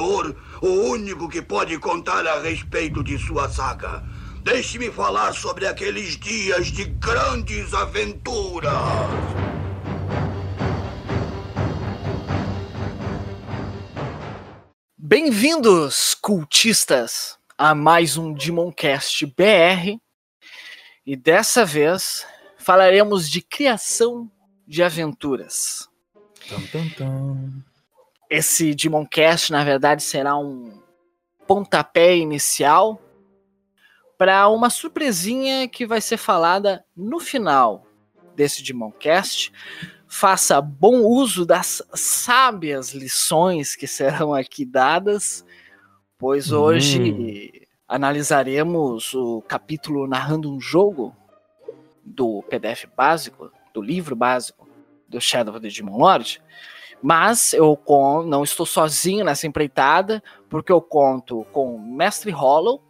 o único que pode contar a respeito de sua saga. Deixe-me falar sobre aqueles dias de grandes aventuras. Bem-vindos, cultistas, a mais um Demoncast BR. E dessa vez falaremos de criação de aventuras. Tum, tum, tum. Esse Demoncast, na verdade, será um pontapé inicial para uma surpresinha que vai ser falada no final desse Demoncast. Faça bom uso das sábias lições que serão aqui dadas, pois hoje analisaremos o capítulo narrando um jogo do PDF básico, do livro básico do Shadow of the Demon Lord. Mas eu con- não estou sozinho nessa empreitada, porque eu conto com o Mestre Hollow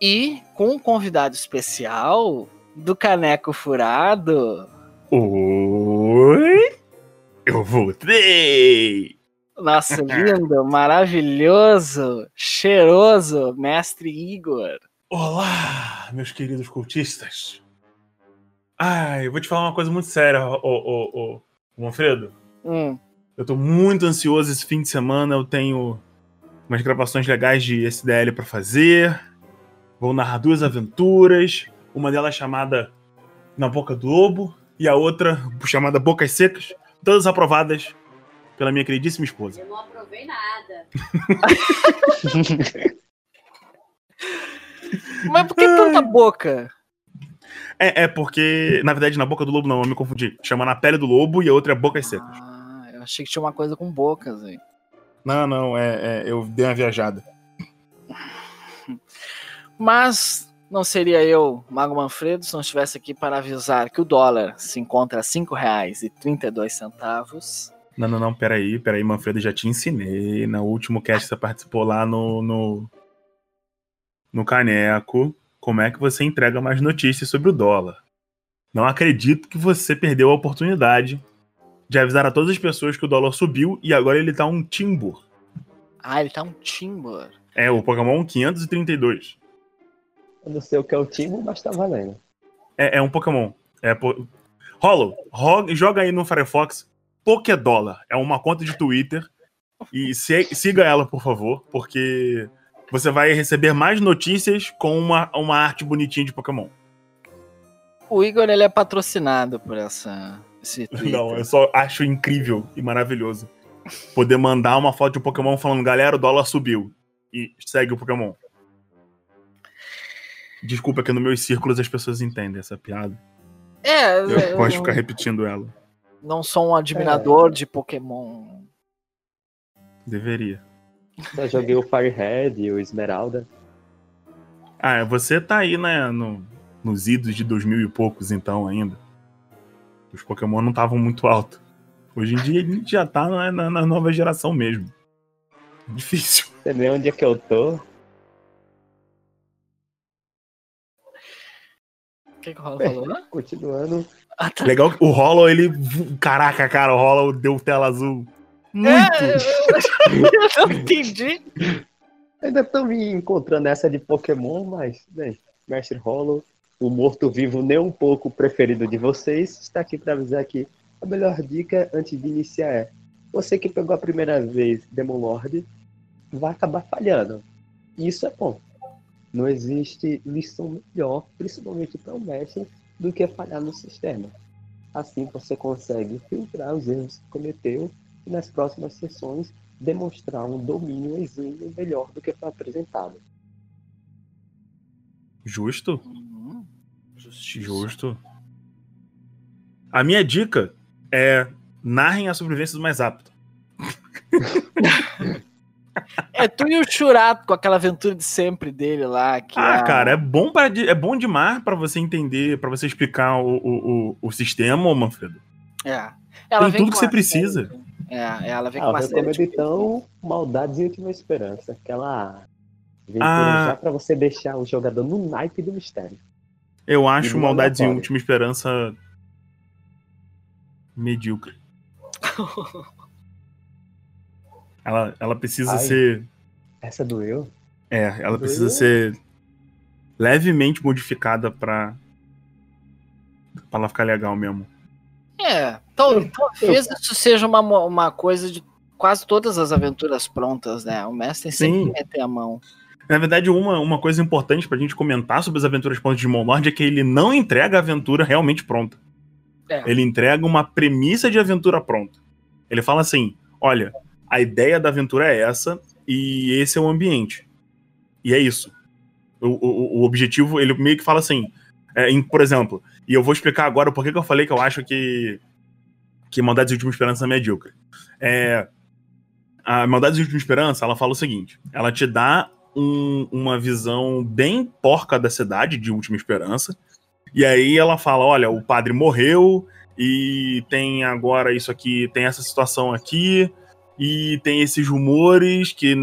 e com um convidado especial do Caneco Furado, Oi? Eu voltei! nosso lindo, maravilhoso, cheiroso Mestre Igor. Olá, meus queridos cultistas. Ai, eu vou te falar uma coisa muito séria, ô, ô, ô Manfredo. Hum, Eu tô muito ansioso esse fim de semana. Eu tenho umas gravações legais de SDL pra fazer. Vou narrar duas aventuras. Uma delas chamada Na Boca do Lobo e a outra chamada Bocas Secas. Todas aprovadas pela minha queridíssima esposa. Eu não aprovei nada. mas por que tanta boca? É, é porque, na verdade, na boca do lobo não, eu me confundi. Chama na pele do lobo e a outra é bocas secas. Ah, eu achei que tinha uma coisa com bocas aí. Não, não, é, é, eu dei uma viajada. Mas não seria eu, Mago Manfredo, se não estivesse aqui para avisar que o dólar se encontra a R$ 5,32. Não, não, não, peraí, peraí, Manfredo, já te ensinei. No último cast você participou lá no, no. No Caneco. Como é que você entrega mais notícias sobre o dólar? Não acredito que você perdeu a oportunidade de avisar a todas as pessoas que o dólar subiu e agora ele tá um timbur. Ah, ele tá um Timber. É, o Pokémon 532. Eu não sei o que é o time, mas tá valendo. É, é um Pokémon. É po... Hollow, ro- joga aí no Firefox Pokédólar. É uma conta de Twitter. E se- siga ela, por favor, porque você vai receber mais notícias com uma, uma arte bonitinha de Pokémon. O Igor ele é patrocinado por essa, esse Twitter. Não, eu só acho incrível e maravilhoso poder mandar uma foto de um Pokémon falando, galera, o dólar subiu. E segue o Pokémon. Desculpa que nos meus círculos as pessoas entendem essa piada. É, Eu eu gosto de não, ficar repetindo ela. não sou um admirador de Pokémon. Deveria. Já joguei o Firehead e o Esmeralda. Ah, você tá aí, né, no, nos idos de 2000 e poucos, então, ainda. Os Pokémon não estavam muito alto. Hoje em dia a gente já tá na, na- na nova geração mesmo. Difícil. Você vê onde é que eu tô? O que, que o Rola falou? né? Continuando. Ah, tá. Legal que o Hollow, ele. Caraca, cara, o Hollow deu tela azul. Muito! É, eu não entendi. Ainda estão me encontrando essa de Pokémon, mas, bem, Mestre Hollow, o morto-vivo nem um pouco preferido de vocês, está aqui para avisar que a melhor dica antes de iniciar é: você que pegou a primeira vez Demon Lord, vai acabar falhando. Isso é bom. Não existe lição melhor, principalmente para o mestre, do que falhar no sistema. Assim você consegue filtrar os erros que cometeu e nas próximas sessões demonstrar um domínio exímio melhor do que foi apresentado. Justo? Hum, justiça. Justo. A minha dica é narrem a sobrevivência do mais apto. É tu e o Churato com aquela aventura de sempre dele lá. Que Ah, é cara, é bom, pra, é bom demais pra você entender, pra você explicar o, o, o, o sistema, Manfredo. É. Tem vem tudo que você precisa. Série- É, ela vem Ah, com eu uma série. de- então Maldades e Última Esperança, aquela aventura Ah. já pra você deixar o jogador no naipe do mistério. Eu acho E Maldades em aleatório. Última Esperança medíocre. Ela, ela precisa Ai. ser. Essa doeu? É, ela precisa Doeu. ser levemente modificada pra. pra ela ficar legal mesmo. É, talvez isso seja uma, uma coisa de quase todas as aventuras prontas, né? O mestre sempre Sim. meter a mão. Na verdade, uma, uma coisa importante pra gente comentar sobre as aventuras prontas de Monlord é que ele não entrega a aventura realmente pronta. É. Ele entrega uma premissa de aventura pronta. Ele fala assim: olha, a ideia da aventura é essa e esse é o ambiente. E é isso. O, o, o objetivo, ele meio que fala assim: é, em- por exemplo, e eu vou explicar agora por que eu falei que eu acho que, que Maldades de Última Esperança é medíocre. É, a Maldades de Última Esperança, ela fala o seguinte: ela te dá um- uma visão bem porca da cidade de Última Esperança. E aí ela fala: olha, o padre morreu e tem agora isso aqui, tem essa situação aqui. E tem esses rumores que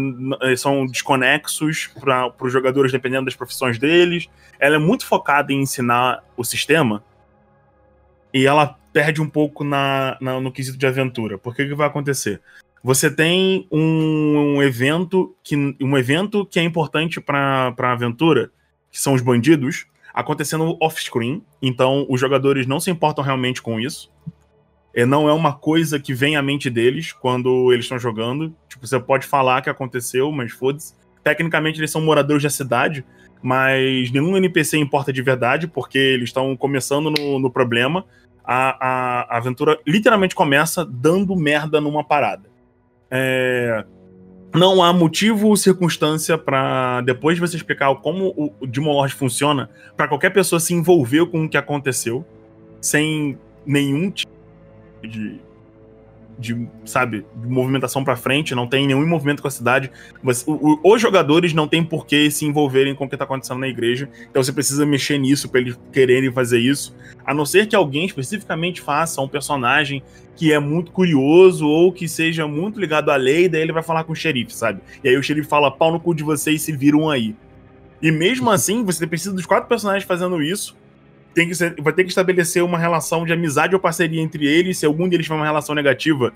são desconexos para os jogadores, dependendo das profissões deles. Ela é muito focada em ensinar o sistema e ela perde um pouco na, na- no quesito de aventura. Por que que vai acontecer? Você tem um, um evento que um evento que é importante para a aventura, que são os bandidos, acontecendo off-screen. Então os jogadores não se importam realmente com isso. É, não é uma coisa que vem à mente deles quando eles estão jogando. Tipo, você pode falar que aconteceu, mas foda-se. Tecnicamente eles são moradores da cidade, mas nenhum NPC importa de verdade, porque eles estão começando no, no problema. A, a, aventura literalmente começa dando merda numa parada. É, não há motivo ou circunstância para depois de você explicar como o, o Demon Lord funciona, para qualquer pessoa se envolver com o que aconteceu, sem nenhum tipo de, de sabe, de movimentação para frente, não tem nenhum movimento com a cidade. Você- o- o- os jogadores não têm por que se envolverem com o que tá acontecendo na igreja, então você precisa mexer nisso para eles quererem fazer isso, a não ser que alguém especificamente faça um personagem que é muito curioso ou que seja muito ligado à lei, daí ele vai falar com o xerife, sabe? E aí o xerife fala, pau no cu de vocês se viram aí. E mesmo assim, você precisa dos quatro personagens fazendo isso. Tem que ser- vai ter que estabelecer uma relação de amizade ou parceria entre eles. Se algum deles tiver uma relação negativa,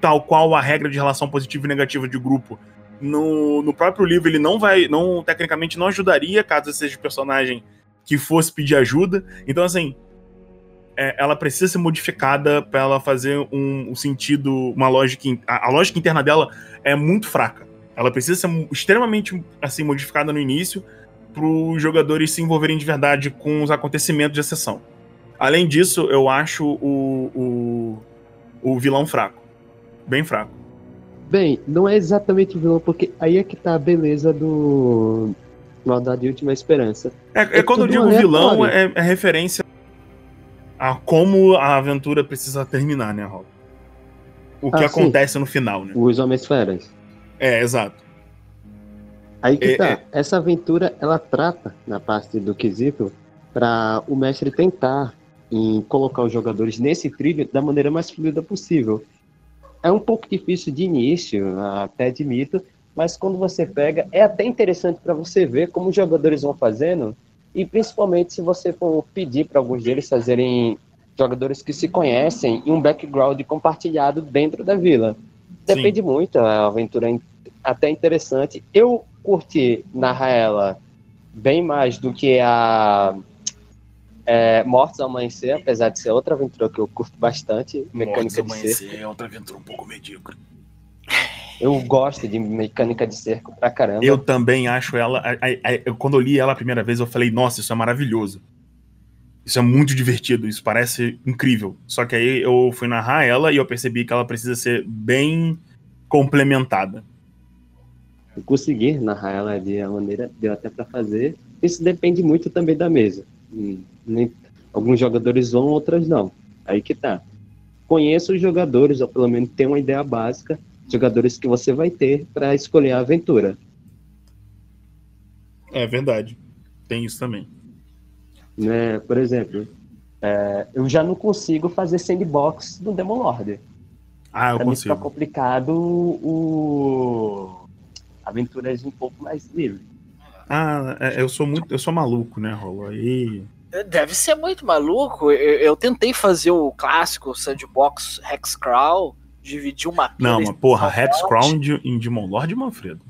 tal qual a regra de relação positiva e negativa de grupo, no, no próprio livro ele não vai, não tecnicamente não ajudaria caso seja o personagem que fosse pedir ajuda. Então assim, é, ela precisa ser modificada para ela fazer um, um sentido, uma lógica, a, a lógica interna dela é muito fraca. Ela precisa ser extremamente assim modificada no início para os jogadores se envolverem de verdade com os acontecimentos de sessão. Além disso, eu acho o, o, o vilão fraco, bem fraco. Bem, não é exatamente o vilão, porque aí é que tá a beleza do Maldade e Última Esperança. É, é É quando eu digo aleatório. vilão, é, é referência a como a aventura precisa terminar, né, Rob? O que Ah, sim. acontece no final, né? Os Homens-Feras. É, exato. Aí que É, tá. é. Essa aventura, ela trata na parte do quesito para o mestre tentar em colocar os jogadores nesse trilho da maneira mais fluida possível. É um pouco difícil de início, até admito, mas quando você pega, é até interessante para você ver como os jogadores vão fazendo e principalmente se você for pedir para alguns deles fazerem jogadores que se conhecem e um background compartilhado dentro da vila. Depende muito, a aventura é até interessante. Eu curti narrar ela bem mais do que a é, Mortos ao Amanhecer, apesar de ser outra aventura que eu curto bastante, mecânica de cerco. é outra aventura um pouco medíocre. Eu gosto de mecânica de cerco pra caramba. Eu também acho ela. a- a- a- quando eu li ela a primeira vez, eu falei, nossa, isso é maravilhoso. Isso é muito divertido, isso parece incrível. Só que aí eu fui narrar ela e eu percebi que ela precisa ser bem complementada. Eu consegui narrar ela de uma maneira deu até pra fazer. Isso depende muito também da mesa. Hum, alguns jogadores vão, outras não. Aí que tá. Conheça os jogadores, ou pelo menos tenha uma ideia básica, jogadores que você vai ter para escolher a aventura. É verdade. Tem isso também. Né? Por exemplo, é, eu já não consigo fazer sandbox no Demon Lord. Ah, eu Pra mim fica consigo. complicado o aventuras um pouco mais livre. Ah, é, eu sou muito. Eu sou maluco, né, Rolo? Aí. Deve ser muito maluco. Eu, eu tentei fazer o clássico Sandbox Hexcrawl dividir uma Não, mas porra, em Hex São Crown de- em Demon Lord, Manfredo.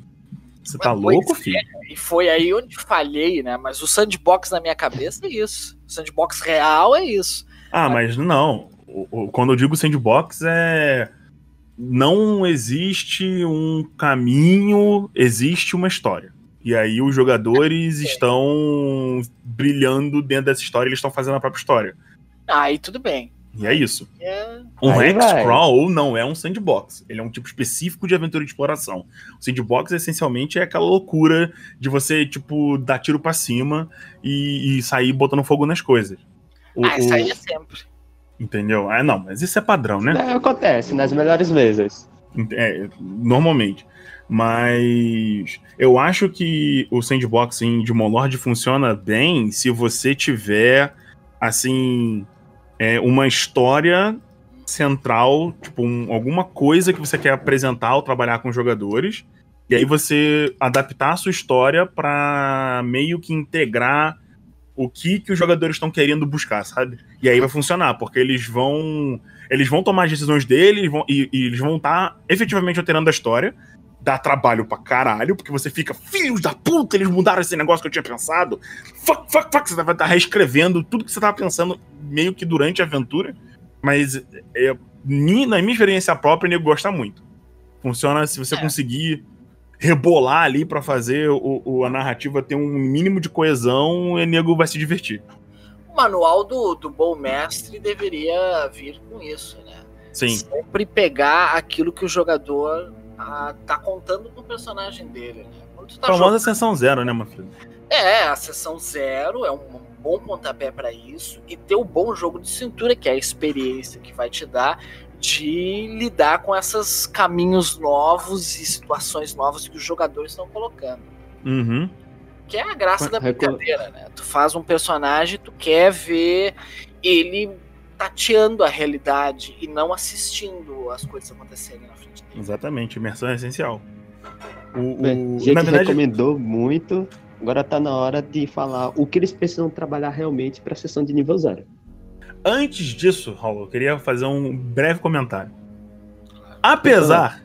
Você tá Mas, louco, é. filho? E foi aí onde falhei, né? Mas o sandbox na minha cabeça é isso. O sandbox real é isso. Ah, mas não. O- o- Quando eu digo sandbox é. Não existe um caminho, existe uma história. E aí os jogadores estão brilhando dentro dessa história, eles estão fazendo a própria história. Aí tudo bem. E é isso. É, Um. Hexcrawl não é um sandbox. Ele é um tipo específico de aventura de exploração. O sandbox, essencialmente, é aquela loucura de você, tipo, dar tiro pra cima e, e sair botando fogo nas coisas. O- ah, isso aí é sempre. Entendeu? Ah, não, mas isso é padrão, né? É, acontece nas melhores mesas. É, normalmente. Mas eu acho que o sandbox em Demon Lord funciona bem se você tiver, assim, é, uma história central, tipo, um- alguma coisa que você quer apresentar ou trabalhar com os jogadores. E aí você adaptar a sua história pra meio que integrar o que, que os jogadores estão querendo buscar, sabe? E aí vai funcionar, porque eles vão eles vão tomar as decisões deles vão, e, e eles vão estar efetivamente alterando a história. Dá trabalho pra caralho, porque você fica, filhos da puta, eles mudaram esse negócio que eu tinha pensado. Fuck, fuck, fuck. Você vai estar reescrevendo tudo que você tava pensando meio que durante a aventura. Mas é, na minha experiência própria, o nego gosta muito. Funciona se você É. conseguir rebolar ali pra fazer o, o- a narrativa ter um mínimo de coesão, o nego vai se divertir. O manual do, do bom mestre deveria vir com isso, né? Sim. Sempre pegar aquilo que o jogador ah, tá contando no personagem dele, né? Quando tá A famosa jogando- sessão zero, né, Manfredo? É, a sessão zero é um bom pontapé pra isso e ter o bom jogo de cintura, que é a experiência que vai te dar de lidar com esses caminhos novos e situações novas que os jogadores estão colocando. Uhum. Que é a graça da brincadeira, né? Tu faz um personagem, tu quer ver ele tateando a realidade e não assistindo as coisas acontecerem na frente dele. Exatamente, imersão é essencial. O, o- Bem, a gente na verdade, recomendou muito. Agora tá na hora de falar o que eles precisam trabalhar realmente pra sessão de nível zero. Antes disso, Raul, eu queria fazer um breve comentário. Apesar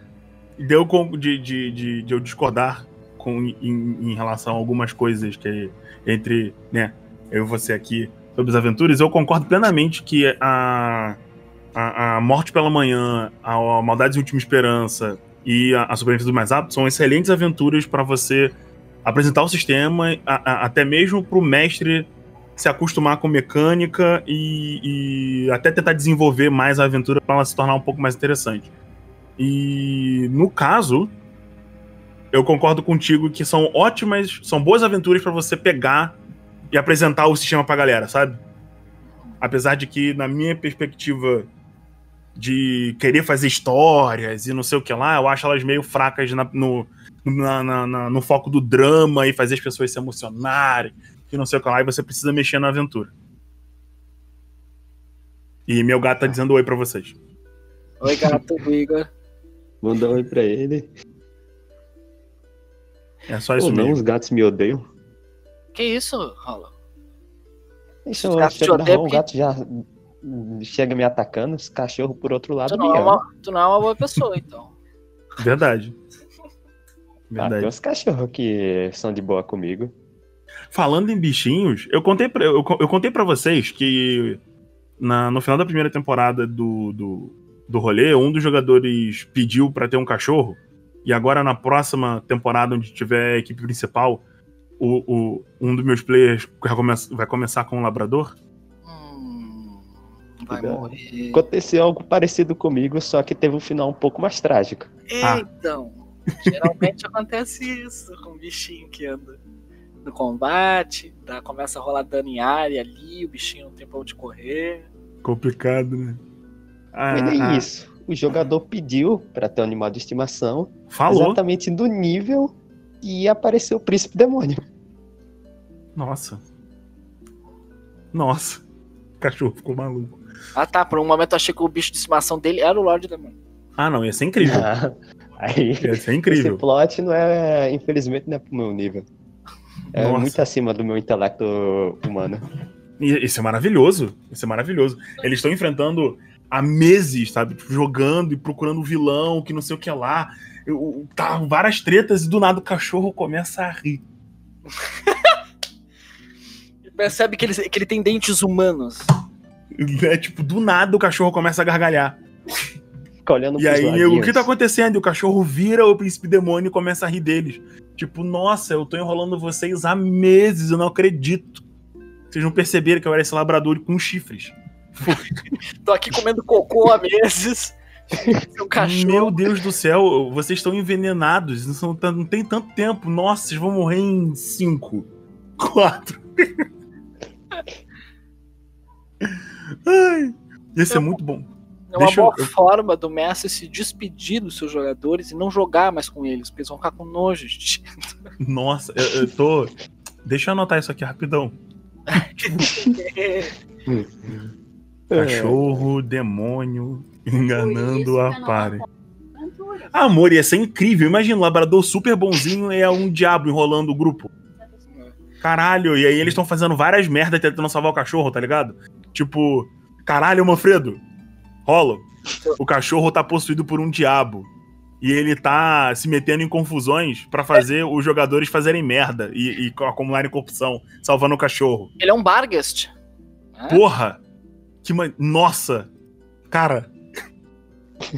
de eu, de, de, de, de eu discordar com, em, em relação a algumas coisas que entre né, eu e você aqui sobre as aventuras, eu concordo plenamente que a, a, a Morte pela Manhã, a, a Maldades e Última Esperança e a, a Sobrevivência do Mais Apto são excelentes aventuras para você apresentar o sistema, a- a- até mesmo para o mestre se acostumar com mecânica e, e até tentar desenvolver mais a aventura para ela se tornar um pouco mais interessante. E no caso, eu concordo contigo que são ótimas, são boas aventuras para você pegar e apresentar o sistema pra galera, sabe? Apesar de que, na minha perspectiva de querer fazer histórias e não sei o que lá, eu acho elas meio fracas na- no, na- na- no foco do drama e fazer as pessoas se emocionarem e não sei o que lá, e você precisa mexer na aventura. E meu gato tá dizendo oi pra vocês. Oi, gato Igor. Manda um oi pra ele. É só isso não, mesmo. os gatos me odeiam. Que isso, Rolo? Isso, Os eu gatos te odeiam o gato já chega me atacando, os cachorros por outro lado Tu me não, é uma, tu não é uma boa pessoa, então. Verdade. Ah, Verdade. tem uns cachorros que são de boa comigo. Falando em bichinhos, eu contei pra, eu, eu contei pra vocês que na- no final da primeira temporada do, do, do rolê, um dos jogadores pediu pra ter um cachorro. E agora na próxima temporada, onde tiver a equipe principal, o, o- um dos meus players vai, come- vai começar com um labrador. Hum, vai morrer. Aconteceu algo parecido comigo, só que teve um final um pouco mais trágico. Ah. Então, geralmente acontece isso com o bichinho que anda no combate, tá, começa a rolar dano em área ali, o bichinho não tem pra onde correr. Complicado, né? Ah, Mas nem ah, isso. O jogador pediu pra ter um animal de estimação, Falou. exatamente do nível e apareceu o príncipe demônio. Nossa. Nossa. O cachorro ficou maluco. Ah tá, por um momento eu achei que o bicho de estimação dele era o Lorde Demônio. Ah, não, ia ser incrível. Aí, Ia ser esse incrível. plot não é, infelizmente, não é pro meu nível. É Nossa. muito acima do meu intelecto humano. E Isso é maravilhoso. Isso é maravilhoso. Eles estão enfrentando há meses, sabe? Tipo, jogando e procurando o vilão, que não sei o que lá. Eu, tá várias tretas e do nada o cachorro começa a rir. Percebe que ele, que ele tem dentes humanos. É, tipo, do nada o cachorro começa a gargalhar. Fica olhando E aí, o que tá acontecendo? E o cachorro vira o príncipe demônio e começa a rir deles. Tipo, nossa, eu tô enrolando vocês há meses, eu não acredito. Vocês não perceberam que eu era esse labrador com chifres. Tô aqui comendo cocô há meses. Meu Deus do céu, vocês estão envenenados. Não, são, não tem tanto tempo. Nossa, vocês vão morrer em cinco, quatro. Ai, esse é muito bom. É uma Deixa boa eu- forma do Messi se despedir dos seus jogadores e não jogar mais com eles, porque eles vão ficar com nojo. de ti. Nossa, eu, eu tô. Deixa eu anotar isso aqui rapidão. É. Cachorro, demônio, enganando a pare. Ah, amor, ia ser incrível. Imagina, um labrador super bonzinho é um diabo enrolando o grupo. Caralho, e aí eles estão fazendo várias merdas tentando salvar o cachorro, tá ligado? Tipo, caralho, Manfredo, rola. O cachorro tá possuído por um diabo. E ele tá se metendo em confusões pra fazer os jogadores fazerem merda e, e acumularem corrupção, salvando o cachorro. Ele é um Bargast. né? Porra! Que man... Nossa! Cara,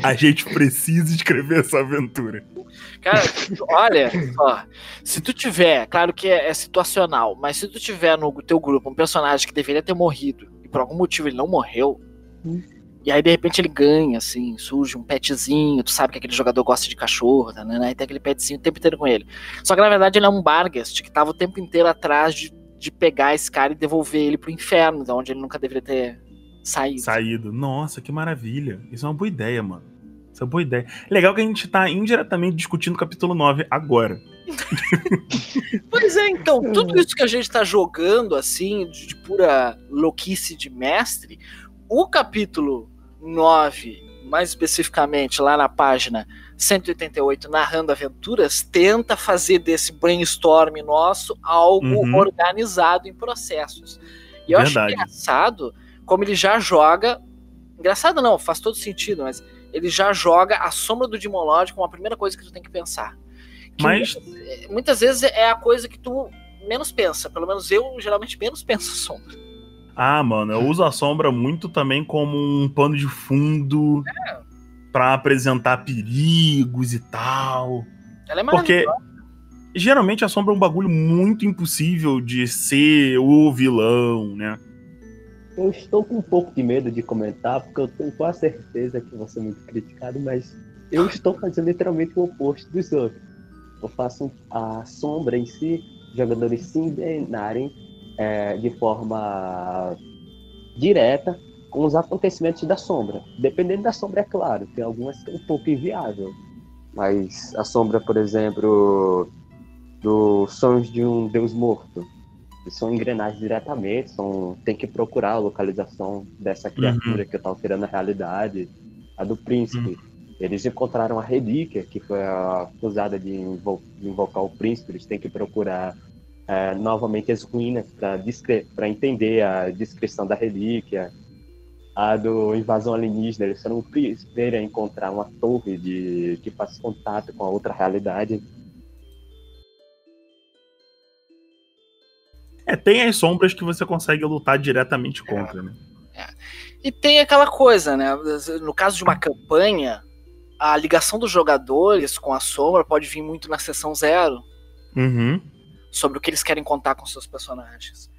a gente precisa escrever essa aventura. Cara, olha, ó, se tu tiver, claro que é, é situacional, mas se tu tiver no teu grupo um personagem que deveria ter morrido e por algum motivo ele não morreu, Hum. E aí de repente ele ganha, assim, surge um petzinho, tu sabe que aquele jogador gosta de cachorro, tá, né? E tem aquele petzinho o tempo inteiro com ele. Só que na verdade ele é um Bargast que tava o tempo inteiro atrás de, de pegar esse cara e devolver ele pro inferno, da onde ele nunca deveria ter saído. Saído. Nossa, que maravilha. Isso é uma boa ideia, mano. Isso é uma boa ideia. Legal que a gente tá indiretamente discutindo o capítulo 9 agora. Pois é, então, tudo isso que a gente tá jogando, assim, de, de pura louquice de mestre, o capítulo 9, mais especificamente lá na página 188, Narrando Aventuras, tenta fazer desse brainstorm nosso algo Uhum. organizado em processos. E eu acho Verdade. engraçado como ele já joga. Engraçado não, faz todo sentido, mas ele já joga a sombra do Lord como a primeira coisa que tu tem que pensar. Que Mas- muitas, muitas vezes é a coisa que tu menos pensa. Pelo menos eu geralmente menos penso sombra. Ah, mano, eu uso a sombra muito também como um pano de fundo pra apresentar perigos e tal. Ela é Porque geralmente a sombra é um bagulho muito impossível de ser o vilão, né? Eu estou com um pouco de medo de comentar, porque eu tenho quase certeza que vou ser muito criticado, mas eu estou fazendo literalmente o oposto dos outros. Eu faço a sombra em si, jogadores se enganarem é, de forma direta com os acontecimentos da sombra. Dependendo da sombra, é claro, tem algumas que é um pouco inviável. Mas a sombra, por exemplo, dos sonhos de um deus morto, são engrenagens diretamente, são, tem que procurar a localização dessa criatura que está alterando a realidade. A do príncipe, eles encontraram a relíquia, que foi a usada de, invo- de invocar o príncipe, eles têm que procurar é, novamente as ruínas para entender a descrição da relíquia. A do invasão alienígena, eles foram o primeiro a encontrar uma torre de, que faz contato com a outra realidade. É, tem as sombras que você consegue lutar diretamente contra, né? E tem aquela coisa, né? No caso de uma campanha, a ligação dos jogadores com a sombra pode vir muito na sessão zero Uhum. Sobre o que eles querem contar com seus personagens.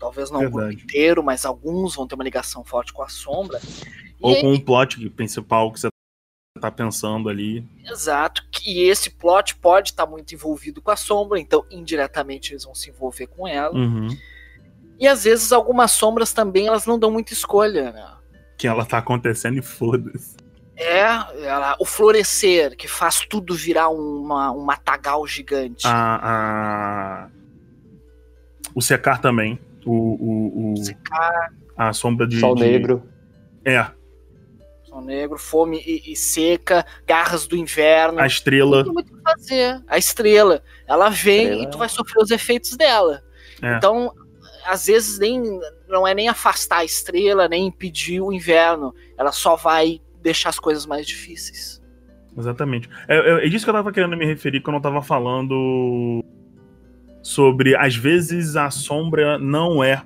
Talvez não o grupo Verdade. inteiro, mas alguns vão ter uma ligação forte com a sombra. E Ou aí- com o plot principal que você tá pensando ali. Exato, que esse plot pode estar muito envolvido com a sombra, então indiretamente eles vão se envolver com ela. Uhum. E às vezes algumas sombras também elas não dão muita escolha, né? Que ela tá acontecendo e foda-se. É ela, o florescer, que faz tudo virar uma, um matagal gigante. A, a... O secar também. O, o, o- Secar, A sombra de. Sol de- negro. É. sol negro, fome e, e seca, garras do inverno. A estrela. Não tem muito o que fazer. A estrela, ela vem Estrela. e tu vai sofrer os efeitos dela. É. Então, às vezes nem não é nem afastar a estrela, nem impedir o inverno. Ela só vai deixar as coisas mais difíceis. Exatamente. É, é, é disso que eu tava querendo me referir quando eu tava falando sobre às vezes a sombra não é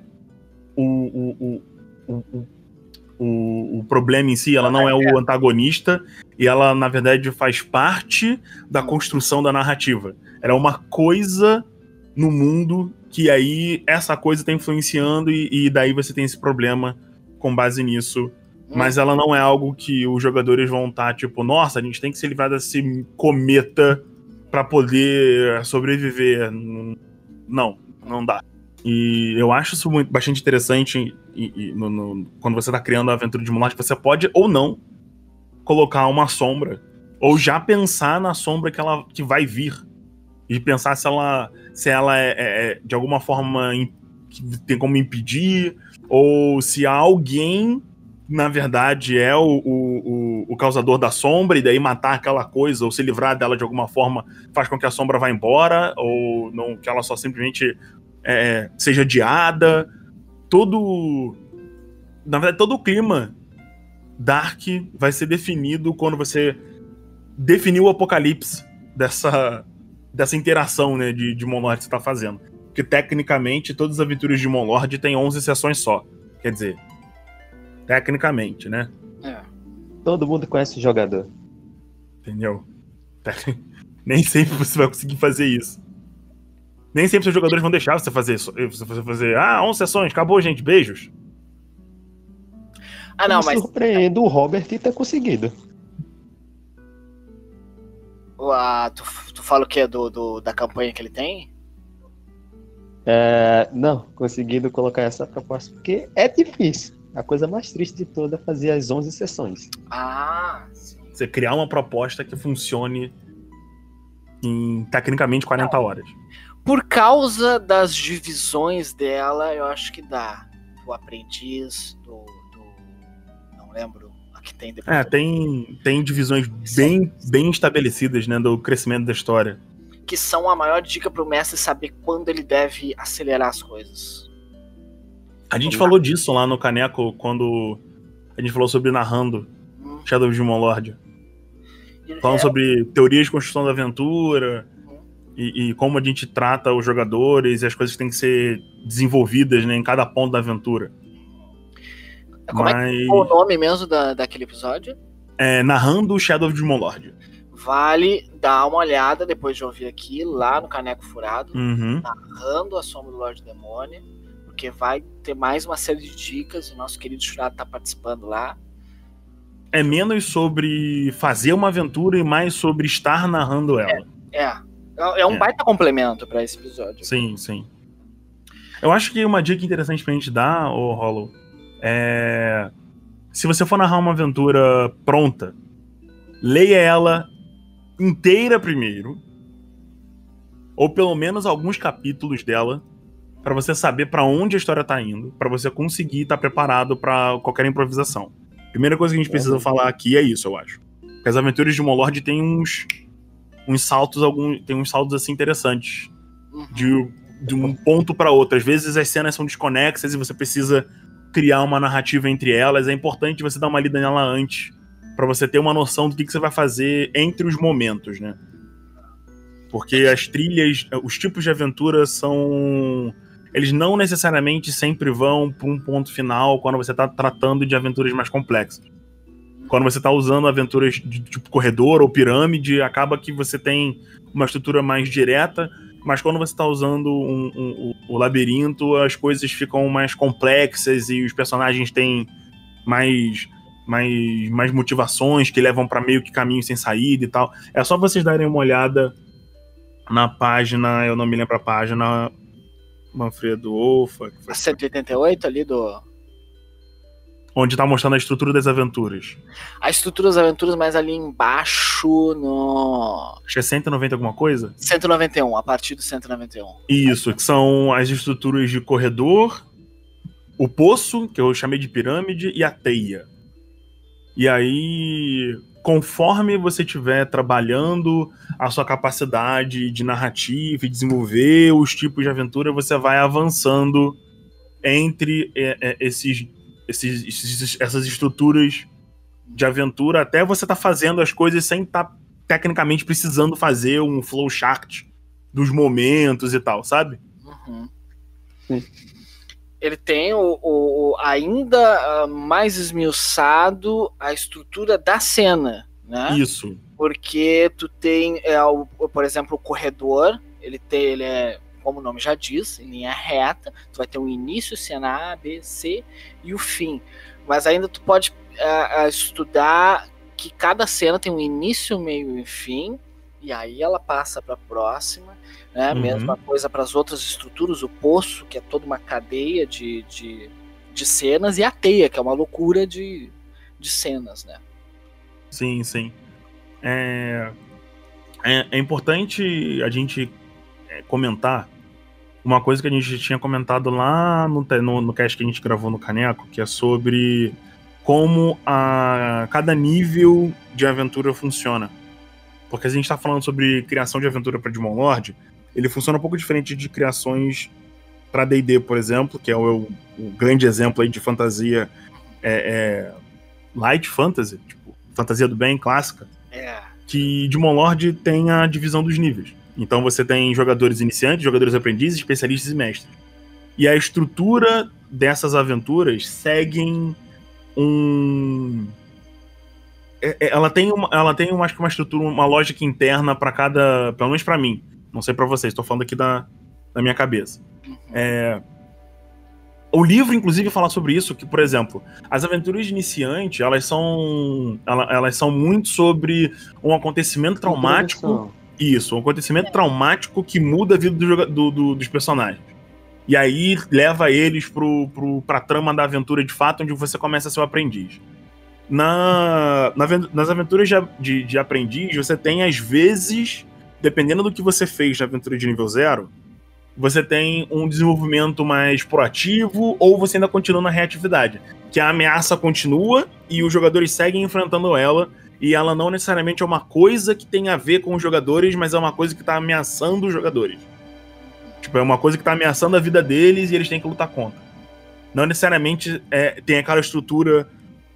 o, o, o, o, o, problema em si, ela não é o antagonista e ela, na verdade, faz parte da construção da narrativa. Ela é uma coisa no mundo que aí essa coisa tá influenciando e, e daí você tem esse problema com base nisso. Mas ela não é algo que os jogadores vão estar tá, tipo, nossa, a gente tem que se livrar desse cometa para poder sobreviver. Não, não dá. E eu acho isso muito, bastante interessante e, e, no, no, quando você tá criando a aventura de Moonlight, você pode ou não colocar uma sombra. Ou já pensar na sombra que ela que vai vir. E pensar se ela, se ela é, é, é de alguma forma tem como impedir, ou se alguém, na verdade, é o, o, o, causador da sombra, e daí matar aquela coisa, ou se livrar dela de alguma forma, faz com que a sombra vá embora, ou não que ela só simplesmente é, seja adiada. Todo. Na verdade, todo o clima Dark vai ser definido quando você definir o apocalipse dessa, dessa interação né, de, de Monlord que você está fazendo. Porque tecnicamente todas as aventuras de Monlord têm 11 sessões só. Quer dizer, tecnicamente, né? É. Todo mundo conhece o jogador. Entendeu? Nem sempre você vai conseguir fazer isso. Nem sempre os jogadores vão deixar você fazer isso. Você fazer, ah, 11 sessões, acabou, gente, beijos. Ah, não, Me mas. surpreendo o Robert ter conseguido. Ah, tu, tu fala o que? Do, do, da campanha que ele tem? É, não, conseguindo colocar essa proposta, porque é difícil. A coisa mais triste de toda é fazer as 11 sessões. Ah, sim. Você criar uma proposta que funcione em tecnicamente 40 não. horas. Por causa das divisões dela, eu acho que dá. O aprendiz, do lembro a que tem depois. É, tem, tem divisões bem, bem estabelecidas, né, do crescimento da história. Que são a maior dica pro mestre saber quando ele deve acelerar as coisas. A gente falou disso lá no Caneco, quando a gente falou sobre narrando hum. Shadow of Lord. Falando é... sobre teorias de construção da aventura hum. e, e, como a gente trata os jogadores e as coisas que têm que ser desenvolvidas né, em cada ponto da aventura. Como Mas... é que é o nome mesmo da, daquele episódio? É, narrando o Shadow of Demon Lord. Vale dar uma olhada depois de ouvir aqui, lá no Caneco Furado, uhum. narrando a Sombra do Lorde Demônio, porque vai ter mais uma série de dicas, o nosso querido Jurado está participando lá. É menos sobre fazer uma aventura e mais sobre estar narrando ela. É, é. é um é. baita complemento para esse episódio. Sim, sim. Eu acho que uma dica interessante pra gente dar, ô Hollow, é... Se você for narrar uma aventura pronta, leia ela inteira primeiro, ou pelo menos alguns capítulos dela, para você saber para onde a história tá indo, para você conseguir estar tá preparado para qualquer improvisação. Primeira coisa que a gente precisa falar aqui é isso, eu acho. Porque as aventuras de Molord têm uns uns saltos alguns, tem uns saltos assim interessantes de, de um ponto para outro. Às vezes as cenas são desconexas e você precisa criar uma narrativa entre elas, é importante você dar uma lida nela antes, para você ter uma noção do que, que você vai fazer entre os momentos, né? Porque as trilhas, os tipos de aventura são. Eles não necessariamente sempre vão para um ponto final quando você está tratando de aventuras mais complexas. Quando você está usando aventuras de tipo corredor ou pirâmide, acaba que você tem uma estrutura mais direta, mas quando você está usando um, um, o labirinto, as coisas ficam mais complexas e os personagens têm mais, mais, mais motivações que levam para meio que caminho sem saída e tal. É só vocês darem uma olhada na página, eu não me lembro a página, Manfredo Wolfa. A 188 ali do, onde tá mostrando a estrutura das aventuras. A estrutura das aventuras, mas ali embaixo no. Acho que é 190 alguma coisa? 191, a partir do 191. Isso, que são as estruturas de corredor, o poço, que eu chamei de pirâmide, e a teia. E aí, conforme você estiver trabalhando a sua capacidade de narrativa e desenvolver os tipos de aventura, você vai avançando entre é, é, esses, esses, esses, essas estruturas de aventura até você tá fazendo as coisas sem estar tá, tecnicamente precisando fazer um flow chart dos momentos e tal, sabe? Uhum. Ele tem o, o, ainda ah, mais esmiuçado a estrutura da cena, né? Isso. Porque tu tem, é, o, por exemplo, o corredor, ele tem, ele é como o nome já diz, em linha reta. Tu vai ter um início, cena A, B, C e o fim. Mas ainda tu pode uh, estudar que cada cena tem um início, meio e fim, e aí ela passa para a próxima. Né? Uhum. Mesma coisa para as outras estruturas, o poço, que é toda uma cadeia de, de, de cenas, e a teia, que é uma loucura de, de cenas. Né? Sim, sim. É, é, é importante a gente é, comentar uma coisa que a gente tinha comentado lá no, no, no cast que a gente gravou no Caneco, que é sobre como a cada nível de aventura funciona. Porque a gente está falando sobre criação de aventura para Demon Lord, ele funciona um pouco diferente de criações para D&D, por exemplo, que é o, o, grande exemplo aí de fantasia é, é, light fantasy, tipo, fantasia do bem clássica. É. Que Demon Lord tem a divisão dos níveis. Então você tem jogadores iniciantes, jogadores aprendizes, especialistas e mestres. E a estrutura dessas aventuras seguem um ela tem uma, ela tem uma, acho que uma estrutura, uma lógica interna para cada, pelo menos para mim. Não sei para vocês, estou falando aqui da, da minha cabeça. É, o livro, inclusive, fala sobre isso, que, por exemplo, as aventuras de iniciante, elas são, elas são muito sobre um acontecimento traumático. Isso, um acontecimento traumático que muda a vida do, do, do, dos personagens. E aí leva eles pro, pro, pra trama da aventura de fato, onde você começa a ser o aprendiz. Na, na nas aventuras de, de, de, aprendiz, você tem, às vezes, dependendo do que você fez na aventura de nível zero, você tem um desenvolvimento mais proativo ou você ainda continua na reatividade. Que a ameaça continua e os jogadores seguem enfrentando ela e ela não necessariamente é uma coisa que tem a ver com os jogadores, mas é uma coisa que está ameaçando os jogadores. Tipo, é uma coisa que tá ameaçando a vida deles e eles têm que lutar contra. Não necessariamente é, tem aquela estrutura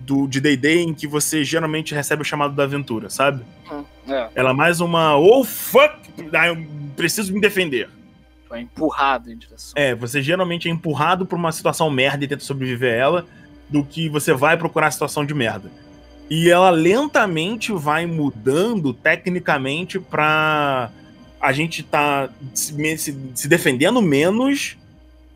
do, de D&D em que você geralmente recebe o chamado da aventura, sabe? Hum, é. Ela é mais uma, oh fuck, ah, eu preciso me defender. É empurrado em direção. É, você geralmente é empurrado por uma situação merda e tenta sobreviver a ela, do que você vai procurar a situação de merda. E ela lentamente vai mudando tecnicamente pra a gente tá se, se, defendendo menos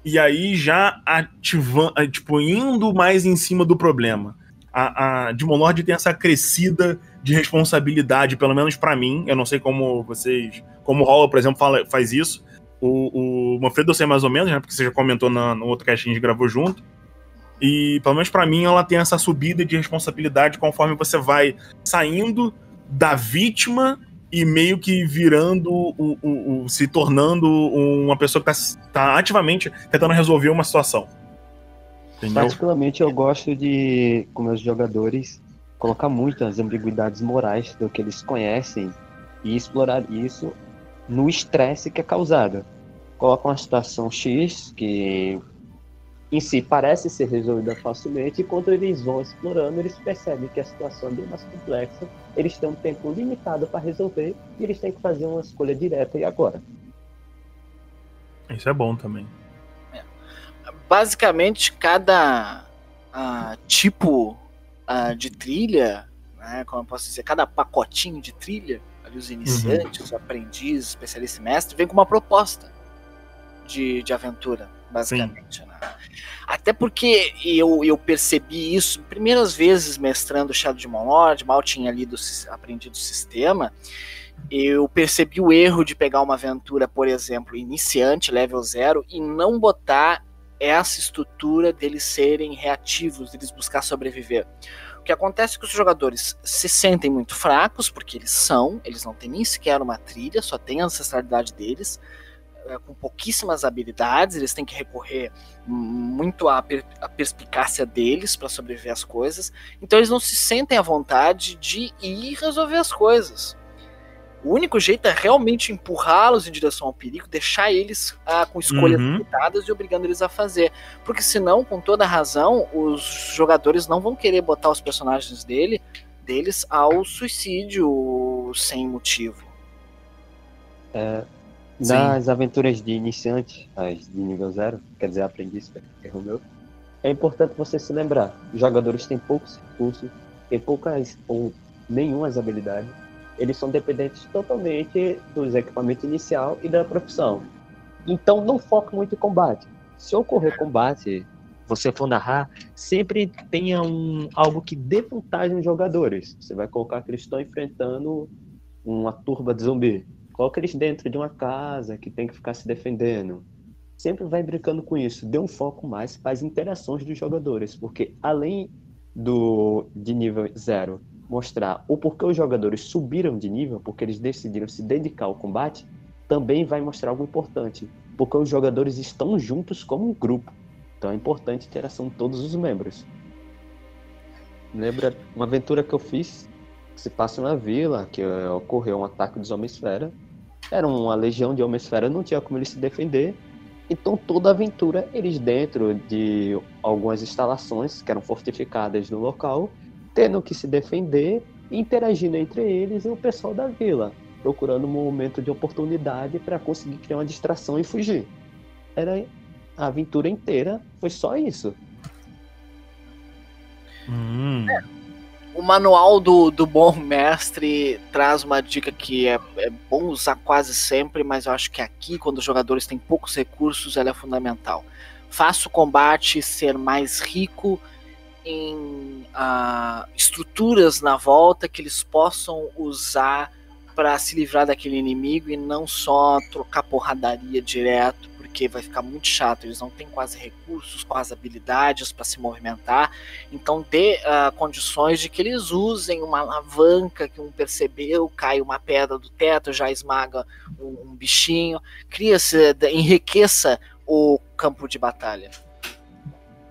e aí já ativando, tipo, indo mais em cima do problema. A, a Demon Lord tem essa crescida de responsabilidade, pelo menos para mim. Eu não sei como vocês. Como o Rolla, por exemplo, fala, faz isso. O, o Manfredo eu sei mais ou menos, né? Porque você já comentou na, no outro cast que a gente gravou junto. E, pelo menos para mim, ela tem essa subida de responsabilidade conforme você vai saindo da vítima e meio que virando, o, o, o, se tornando uma pessoa que está tá ativamente tentando resolver uma situação. Entendeu? Particularmente eu gosto de, com meus jogadores, colocar muitas ambiguidades morais do que eles conhecem e explorar isso no estresse que é causado. Coloca uma situação X que em si parece ser resolvida facilmente, e quando eles vão explorando, eles percebem que a situação é bem mais complexa, eles têm um tempo limitado para resolver e eles têm que fazer uma escolha direta e agora. Isso é bom também. Basicamente, cada uh, tipo uh, de trilha, né, como eu posso dizer, cada pacotinho de trilha, ali os iniciantes, uhum. os aprendizes, especialista e mestre, vem com uma proposta de, de aventura basicamente. Né? Até porque eu, eu percebi isso primeiras vezes mestrando Shadow de Lord, mal tinha lido, aprendido o sistema. Eu percebi o erro de pegar uma aventura, por exemplo, iniciante, level 0, e não botar essa estrutura deles serem reativos, deles buscar sobreviver. O que acontece é que os jogadores se sentem muito fracos, porque eles são, eles não têm nem sequer uma trilha, só tem a ancestralidade deles é, com pouquíssimas habilidades, eles têm que recorrer muito à, per à perspicácia deles para sobreviver às coisas. Então eles não se sentem à vontade de ir resolver as coisas. O único jeito é realmente empurrá-los em direção ao perigo, deixar eles ah, com escolhas Uhum. limitadas e obrigando eles a fazer. Porque senão, com toda razão, os jogadores não vão querer botar os personagens dele, deles ao suicídio sem motivo. Nas aventuras de iniciante, as de nível zero, quer dizer, aprendiz, erro meu, é importante você se lembrar: os jogadores têm poucos recursos, têm poucas ou nenhumas habilidades, eles são dependentes totalmente dos equipamentos inicial e da profissão. Então, não foca muito em combate. Se ocorrer combate, você for narrar, sempre tenha um, algo que dê vantagem aos jogadores. Você vai colocar que eles estão enfrentando uma turba de zumbi. Coloca eles dentro de uma casa que tem que ficar se defendendo. Sempre vai brincando com isso. Dê um foco mais para as interações dos jogadores, porque além do de nível zero mostrar o porquê os jogadores subiram de nível, porque eles decidiram se dedicar ao combate, também vai mostrar algo importante, porque os jogadores estão juntos como um grupo. Então é importante a interação de todos os membros. Lembra uma aventura que eu fiz que se passa na vila, que eh, ocorreu um ataque dos Homem-Esfera. Era uma legião de Homem-Esfera, não tinha como eles se defender. Então toda a aventura, eles dentro de algumas instalações que eram fortificadas no local, tendo que se defender, interagindo entre eles e o pessoal da vila, procurando um momento de oportunidade para conseguir criar uma distração e fugir. Era a aventura inteira, foi só isso. Hum. O manual do, do bom mestre traz uma dica que é, é bom usar quase sempre, mas eu acho que aqui, quando os jogadores têm poucos recursos, ela é fundamental. Faça o combate ser mais rico em ah, estruturas na volta que eles possam usar para se livrar daquele inimigo e não só trocar porradaria direto, porque vai ficar muito chato. Eles não têm quase recursos, quase habilidades para se movimentar. Então dê ah, condições de que eles usem uma alavanca que um percebeu, cai uma pedra do teto, já esmaga um, um bichinho. Cria-se, enriqueça o campo de batalha.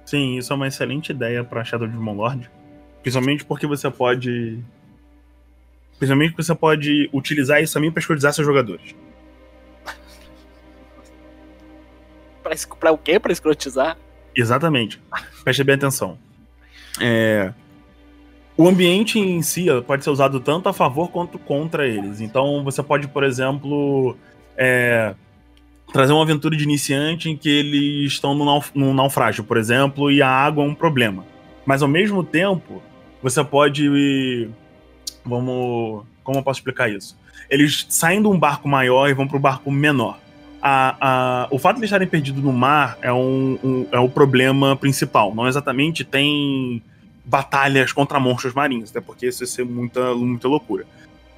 Sim, isso é uma excelente ideia pra Shadow de Lord. Principalmente porque você pode. Principalmente porque você pode utilizar isso também pra escrotizar seus jogadores. Pra, pra o quê? Pra escrotizar? Exatamente. Preste bem atenção. É, O ambiente em si pode ser usado tanto a favor quanto contra eles. Então você pode, por exemplo, é, trazer uma aventura de iniciante em que eles estão num, nauf- num naufrágio, por exemplo, e a água é um problema. Mas ao mesmo tempo, você pode. Vamos. Como eu posso explicar isso? Eles saem de um barco maior e vão para um barco menor. A, a- o fato de eles estarem perdidos no mar é, um, um- é o problema principal. Não exatamente tem batalhas contra monstros marinhos, até porque isso ia ser muita, muita loucura.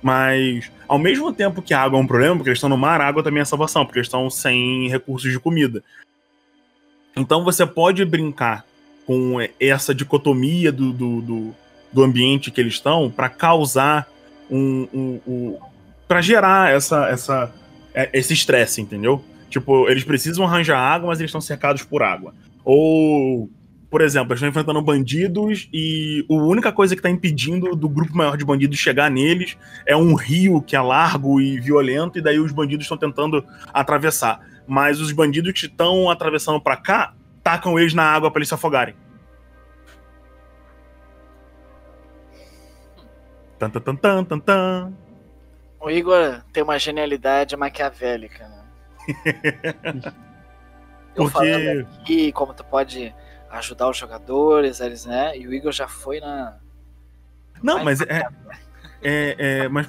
Mas, ao mesmo tempo que a água é um problema, porque eles estão no mar, a água também é salvação, porque eles estão sem recursos de comida. Então você pode brincar com essa dicotomia do, do, do, do ambiente que eles estão para causar um. um, um para gerar essa, essa, é, esse estresse, entendeu? Tipo, eles precisam arranjar água, mas eles estão cercados por água. Ou, por exemplo, eles estão enfrentando bandidos e a única coisa que está impedindo do grupo maior de bandidos chegar neles é um rio que é largo e violento, e daí os bandidos estão tentando atravessar. Mas os bandidos que estão atravessando para cá tacam eles na água para eles se afogarem. Tan, tan, tan, tan, tan. O Igor tem uma genialidade maquiavélica, né? Eu falando Porque. aqui como tu pode ajudar os jogadores, eles, né? E o Igor já foi na. Não, mas é, é, é- Mas,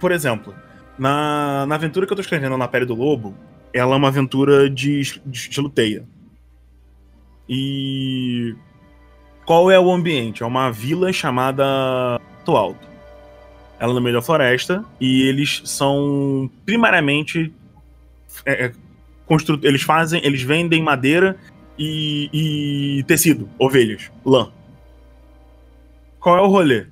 por exemplo, na, na aventura que eu tô escrevendo na Pele do Lobo, ela é uma aventura de, de estilo teia. E. Qual é o ambiente? É uma vila chamada Alto Alto. Ela é no meio da floresta e eles são primariamente é, é, constru- eles fazem, eles vendem madeira e, e tecido, ovelhas, lã. Qual é o rolê?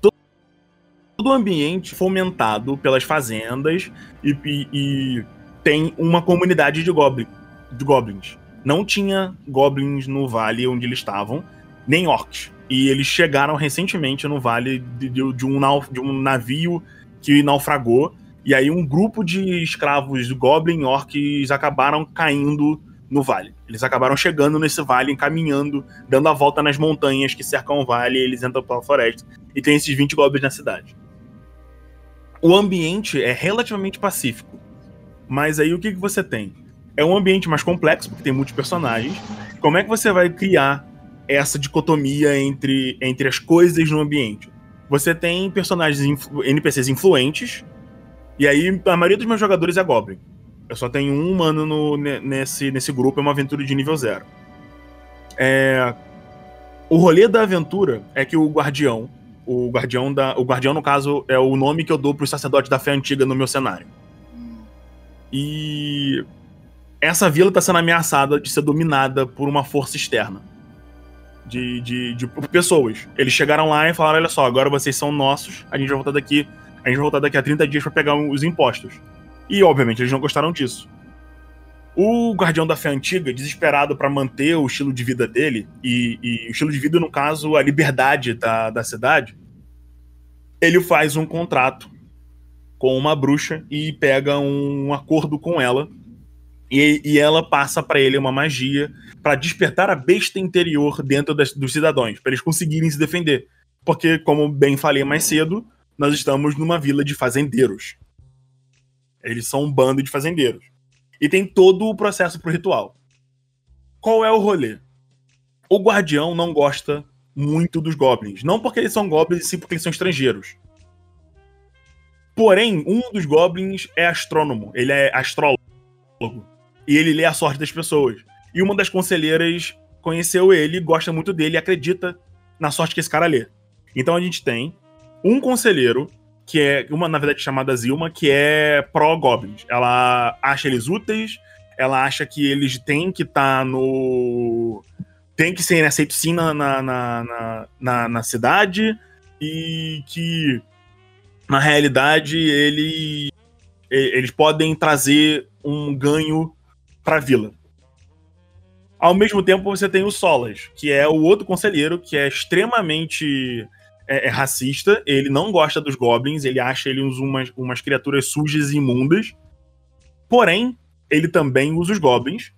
Todo o ambiente fomentado pelas fazendas e, e- e tem uma comunidade de, goblin, de goblins. Não tinha goblins no vale onde eles estavam, nem orcs. E eles chegaram recentemente no vale de, de- de um, nau- de um navio que naufragou. E aí um grupo de escravos Goblin Orcs acabaram caindo no vale. Eles acabaram chegando nesse vale, caminhando, dando a volta nas montanhas que cercam o vale, eles entram pela floresta. E tem esses 20 goblins na cidade. O ambiente é relativamente pacífico. Mas aí o que, que você tem? É um ambiente mais complexo, porque tem muitos personagens. Como é que você vai criar essa dicotomia entre, entre as coisas no ambiente? Você tem personagens, influ NPCs influentes, e aí a maioria dos meus jogadores é Goblin. Eu só tenho um humano no, nesse, nesse grupo, é uma aventura de nível zero. É... O rolê da aventura é que o guardião, o guardião da. O guardião, no caso, é o nome que eu dou pro sacerdote da fé antiga no meu cenário. E essa vila está sendo ameaçada de ser dominada por uma força externa. De, de, de, pessoas. Eles chegaram lá e falaram: olha só, agora vocês são nossos, a gente vai voltar daqui. A gente vai voltar daqui a 30 dias para pegar os impostos. E, obviamente, eles não gostaram disso. O Guardião da Fé Antiga, desesperado para manter o estilo de vida dele, e, e, o estilo de vida, no caso, a liberdade da, da cidade, ele faz um contrato com uma bruxa e pega um acordo com ela. E, e ela passa para ele uma magia para despertar a besta interior dentro das, dos cidadãos, para eles conseguirem se defender. Porque, como bem falei mais cedo, nós estamos numa vila de fazendeiros. Eles são um bando de fazendeiros. E tem todo o processo pro ritual. Qual é o rolê? O guardião não gosta muito dos goblins. Não porque eles são goblins, sim porque eles são estrangeiros. Porém, um dos goblins é astrônomo, ele é astrólogo. E ele lê a sorte das pessoas. E uma das conselheiras conheceu ele, gosta muito dele e acredita na sorte que esse cara lê. Então a gente tem um conselheiro, que é uma, na verdade, chamada Zilma, que é pró-goblins. Ela acha eles úteis, ela acha que eles têm que estar tá no. tem que ser aceitos sim na, na, na, na, na cidade, e que na realidade, ele, eles podem trazer um ganho para a vila. Ao mesmo tempo, você tem o Solas, que é o outro conselheiro que é extremamente é, é racista. Ele não gosta dos goblins, ele acha eles umas, umas criaturas sujas e imundas. Porém, ele também usa os goblins.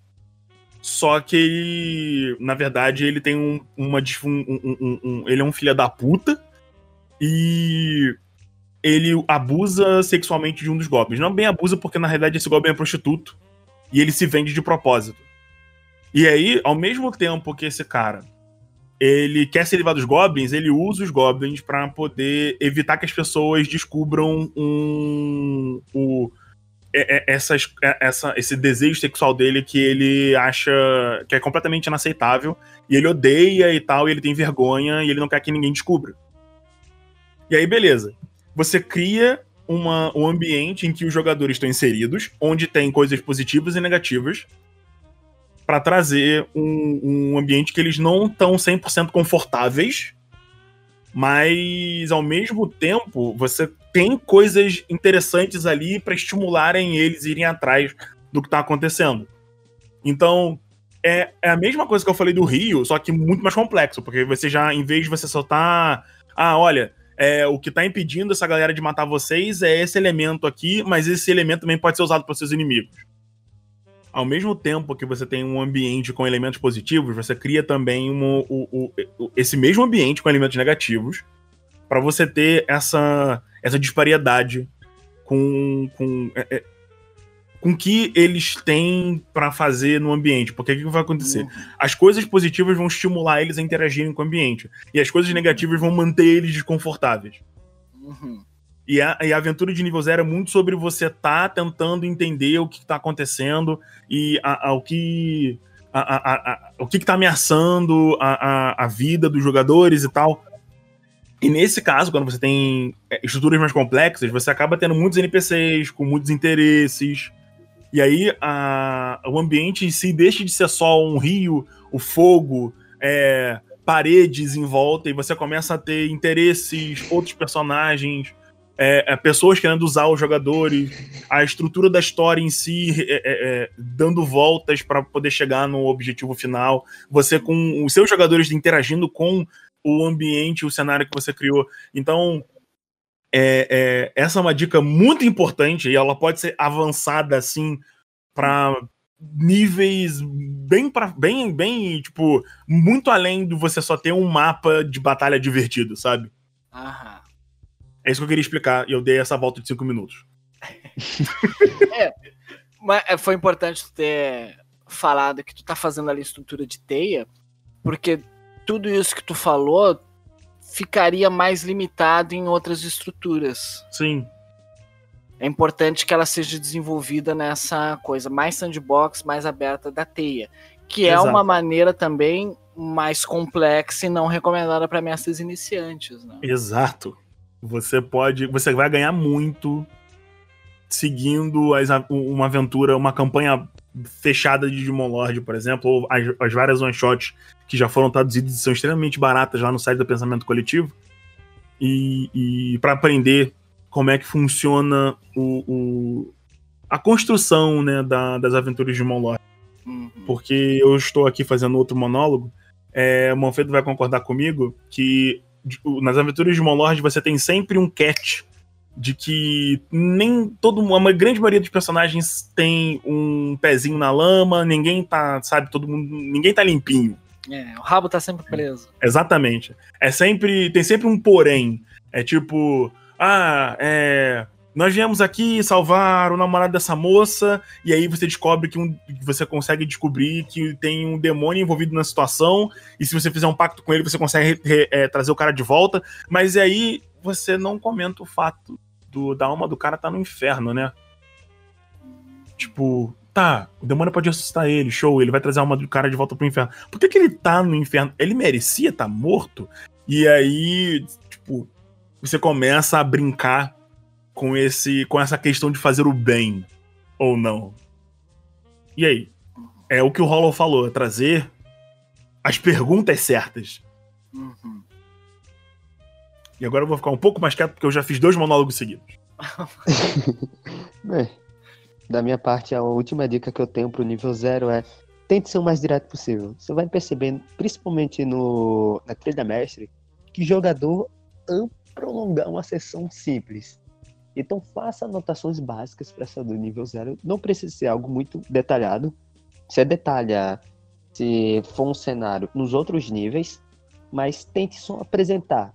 Só que ele, na verdade, ele tem um, uma. Um, um, ele é um filho da puta. E ele abusa sexualmente de um dos goblins. Não bem abusa, porque na realidade esse goblin é prostituto. E ele se vende de propósito. E aí, ao mesmo tempo que esse cara ele quer se livrar dos goblins, ele usa os goblins para poder evitar que as pessoas descubram um, o, essas, essa, esse desejo sexual dele que ele acha que é completamente inaceitável. E ele odeia e tal, e ele tem vergonha e ele não quer que ninguém descubra. E aí, beleza. Você cria uma, um ambiente em que os jogadores estão inseridos, onde tem coisas positivas e negativas, para trazer um, um, ambiente que eles não estão 100% confortáveis, mas ao mesmo tempo você tem coisas interessantes ali para estimularem eles irem atrás do que está acontecendo. Então, é, é, a mesma coisa que eu falei do Rio, só que muito mais complexo, porque você já, em vez de você soltar. Ah, olha, é, o que está impedindo essa galera de matar vocês é esse elemento aqui, mas esse elemento também pode ser usado para seus inimigos. Ao mesmo tempo que você tem um ambiente com elementos positivos, você cria também um, um, um, esse mesmo ambiente com elementos negativos para você ter essa, essa disparidade com, com é, é com que eles têm para fazer no ambiente. Porque o que, vai acontecer? Uhum. As coisas positivas vão estimular eles a interagirem com o ambiente. E as coisas negativas vão manter eles desconfortáveis. Uhum. E, a, e a aventura de nível zero é muito sobre você estar tá tentando entender o que está acontecendo e a, a, o que. o que está ameaçando a, vida dos jogadores e tal. E nesse caso, quando você tem é, estruturas mais complexas, você acaba tendo muitos NPCs com muitos interesses. E aí o ambiente em si deixa de ser só um rio, o fogo, é, paredes em volta, e você começa a ter interesses, outros personagens, é, é, pessoas querendo usar os jogadores, a estrutura da história em si é, é, é dando voltas para poder chegar no objetivo final, você com os seus jogadores interagindo com o ambiente, o cenário que você criou. Então, É, essa é uma dica muito importante e ela pode ser avançada assim para níveis bem para bem bem tipo muito além do você só ter um mapa de batalha divertido, sabe? Aham. É isso que eu queria explicar e eu dei essa volta de cinco minutos. Mas é, foi importante tu ter falado que tu tá fazendo ali estrutura de teia, porque tudo isso que tu falou ficaria mais limitado em outras estruturas. Sim, É importante que ela seja desenvolvida nessa coisa mais sandbox, mais aberta da teia, que é Exato. uma maneira também mais complexa e não recomendada para mestres iniciantes, né? exato. Você pode, você vai ganhar muito seguindo as, uma aventura, uma campanha fechada de Digimon Lord, por exemplo, ou as, as várias one shots que já foram traduzidas e são extremamente baratas lá no site do Pensamento Coletivo. E, e para aprender como é que funciona o, o- a construção né, da- das aventuras de Digimon Lord. Uhum. porque eu estou aqui fazendo outro monólogo. É, o Manfredo vai concordar comigo que nas aventuras de Monlord você tem sempre um catch de que nem todo uma grande maioria dos personagens tem um pezinho na lama, ninguém tá, sabe, todo mundo, ninguém tá limpinho. É, o rabo tá sempre preso. Exatamente. É sempre. Tem sempre um porém. É tipo. Ah, é. Nós viemos aqui salvar o namorado dessa moça, e aí você descobre que um, você consegue descobrir que tem um demônio envolvido na situação, e se você fizer um pacto com ele, você consegue re- é, trazer o cara de volta, mas aí você não comenta o fato do, da alma do cara tá no inferno, né? Tipo, tá, o demônio pode ressuscitar ele, show, ele vai trazer a alma do cara de volta pro inferno. Por que, que ele tá no inferno? Ele merecia estar morto? E aí, tipo, você começa a brincar com esse com essa questão de fazer o bem ou não. E aí? É o que o Hollow falou, é trazer as perguntas certas. Uhum. E agora eu vou ficar um pouco mais quieto porque eu já fiz dois monólogos seguidos. Bem, da minha parte, a última dica que eu tenho pro nível zero é tente ser o mais direto possível. Você vai percebendo, principalmente no, na trilha mestre, que o jogador ama prolongar uma sessão simples. Então faça anotações básicas para essa do nível zero. Não precisa ser algo muito detalhado. Você detalha se for um cenário nos outros níveis, mas tente só apresentar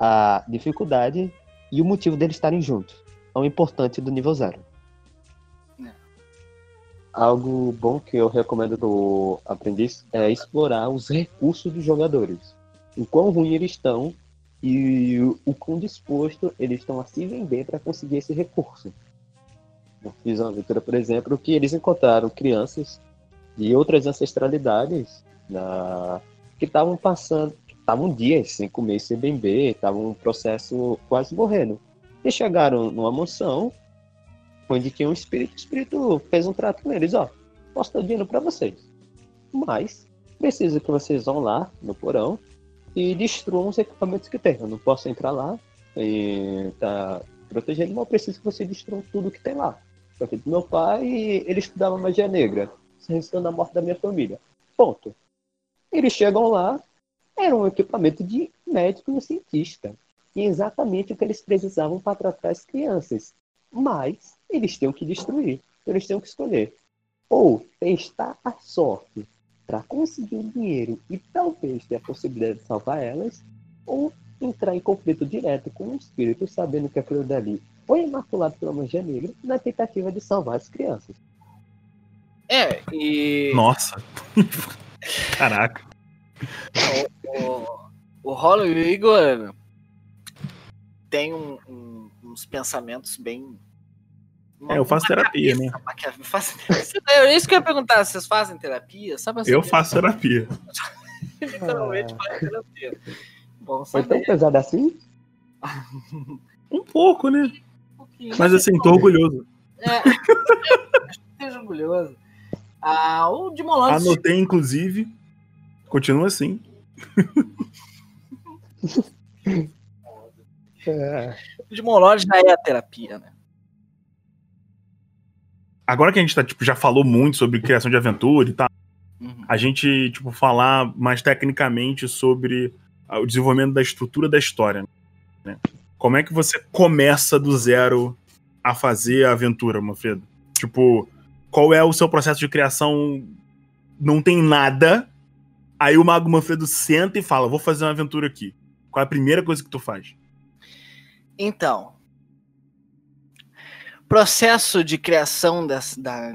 a dificuldade e o motivo deles estarem juntos. É o importante do nível zero. É. Algo bom que eu recomendo do aprendiz é explorar os recursos dos jogadores. O quão ruim eles estão e o, quão disposto eles estão a se vender para conseguir esse recurso. Eu fiz uma aventura, por exemplo, que eles encontraram crianças de outras ancestralidades na... que estavam passando, estavam dias sem comer, sem beber, estavam um processo quase morrendo. E chegaram numa mansão onde tinha um espírito. O espírito fez um trato com eles: ó, posso dar dinheiro para vocês, mas preciso que vocês vão lá no porão e destruam os equipamentos que tem. Eu não posso entrar lá e tá protegendo, mas eu preciso que vocês destruam tudo que tem lá. Porque meu pai, ele estudava magia negra, resistendo a morte da minha família. Ponto. Eles chegam lá, era um equipamento de médico e cientista. E exatamente o que eles precisavam para tratar as crianças. Mas eles tinham que destruir. Eles tinham que escolher. Ou testar a sorte para conseguir o dinheiro e talvez ter a possibilidade de salvar elas, ou entrar em conflito direto com o espírito, sabendo que aquilo dali foi imaculado pela magia negra, na tentativa de salvar as crianças. É, e Nossa. Caraca. o, o e o Igor tem um- um- uns pensamentos bem. É, eu faço terapia, né? É isso que eu ia perguntar, vocês fazem terapia? Sabe assim, Eu faço terapia. literalmente fazem terapia. Bom, Foi tão pesado assim? Um pouco, né? um pouquinho. Mas assim, tô orgulhoso. É, esteja orgulhoso. Ah, o Demon Lord Anotei, inclusive. Continua assim. É. o Demon Lord já é a terapia, né? Agora que a gente tá, tipo, já falou muito sobre criação de aventura e tal, Uhum. a gente, tipo, falar mais tecnicamente sobre o desenvolvimento da estrutura da história. Né? Como é que você começa do zero a fazer a aventura, Manfredo? Tipo, qual é o seu processo de criação? Não tem nada. Aí o Mago Manfredo senta e fala: Vou fazer uma aventura aqui. Qual é a primeira coisa que tu faz? Então, processo de criação dessa, da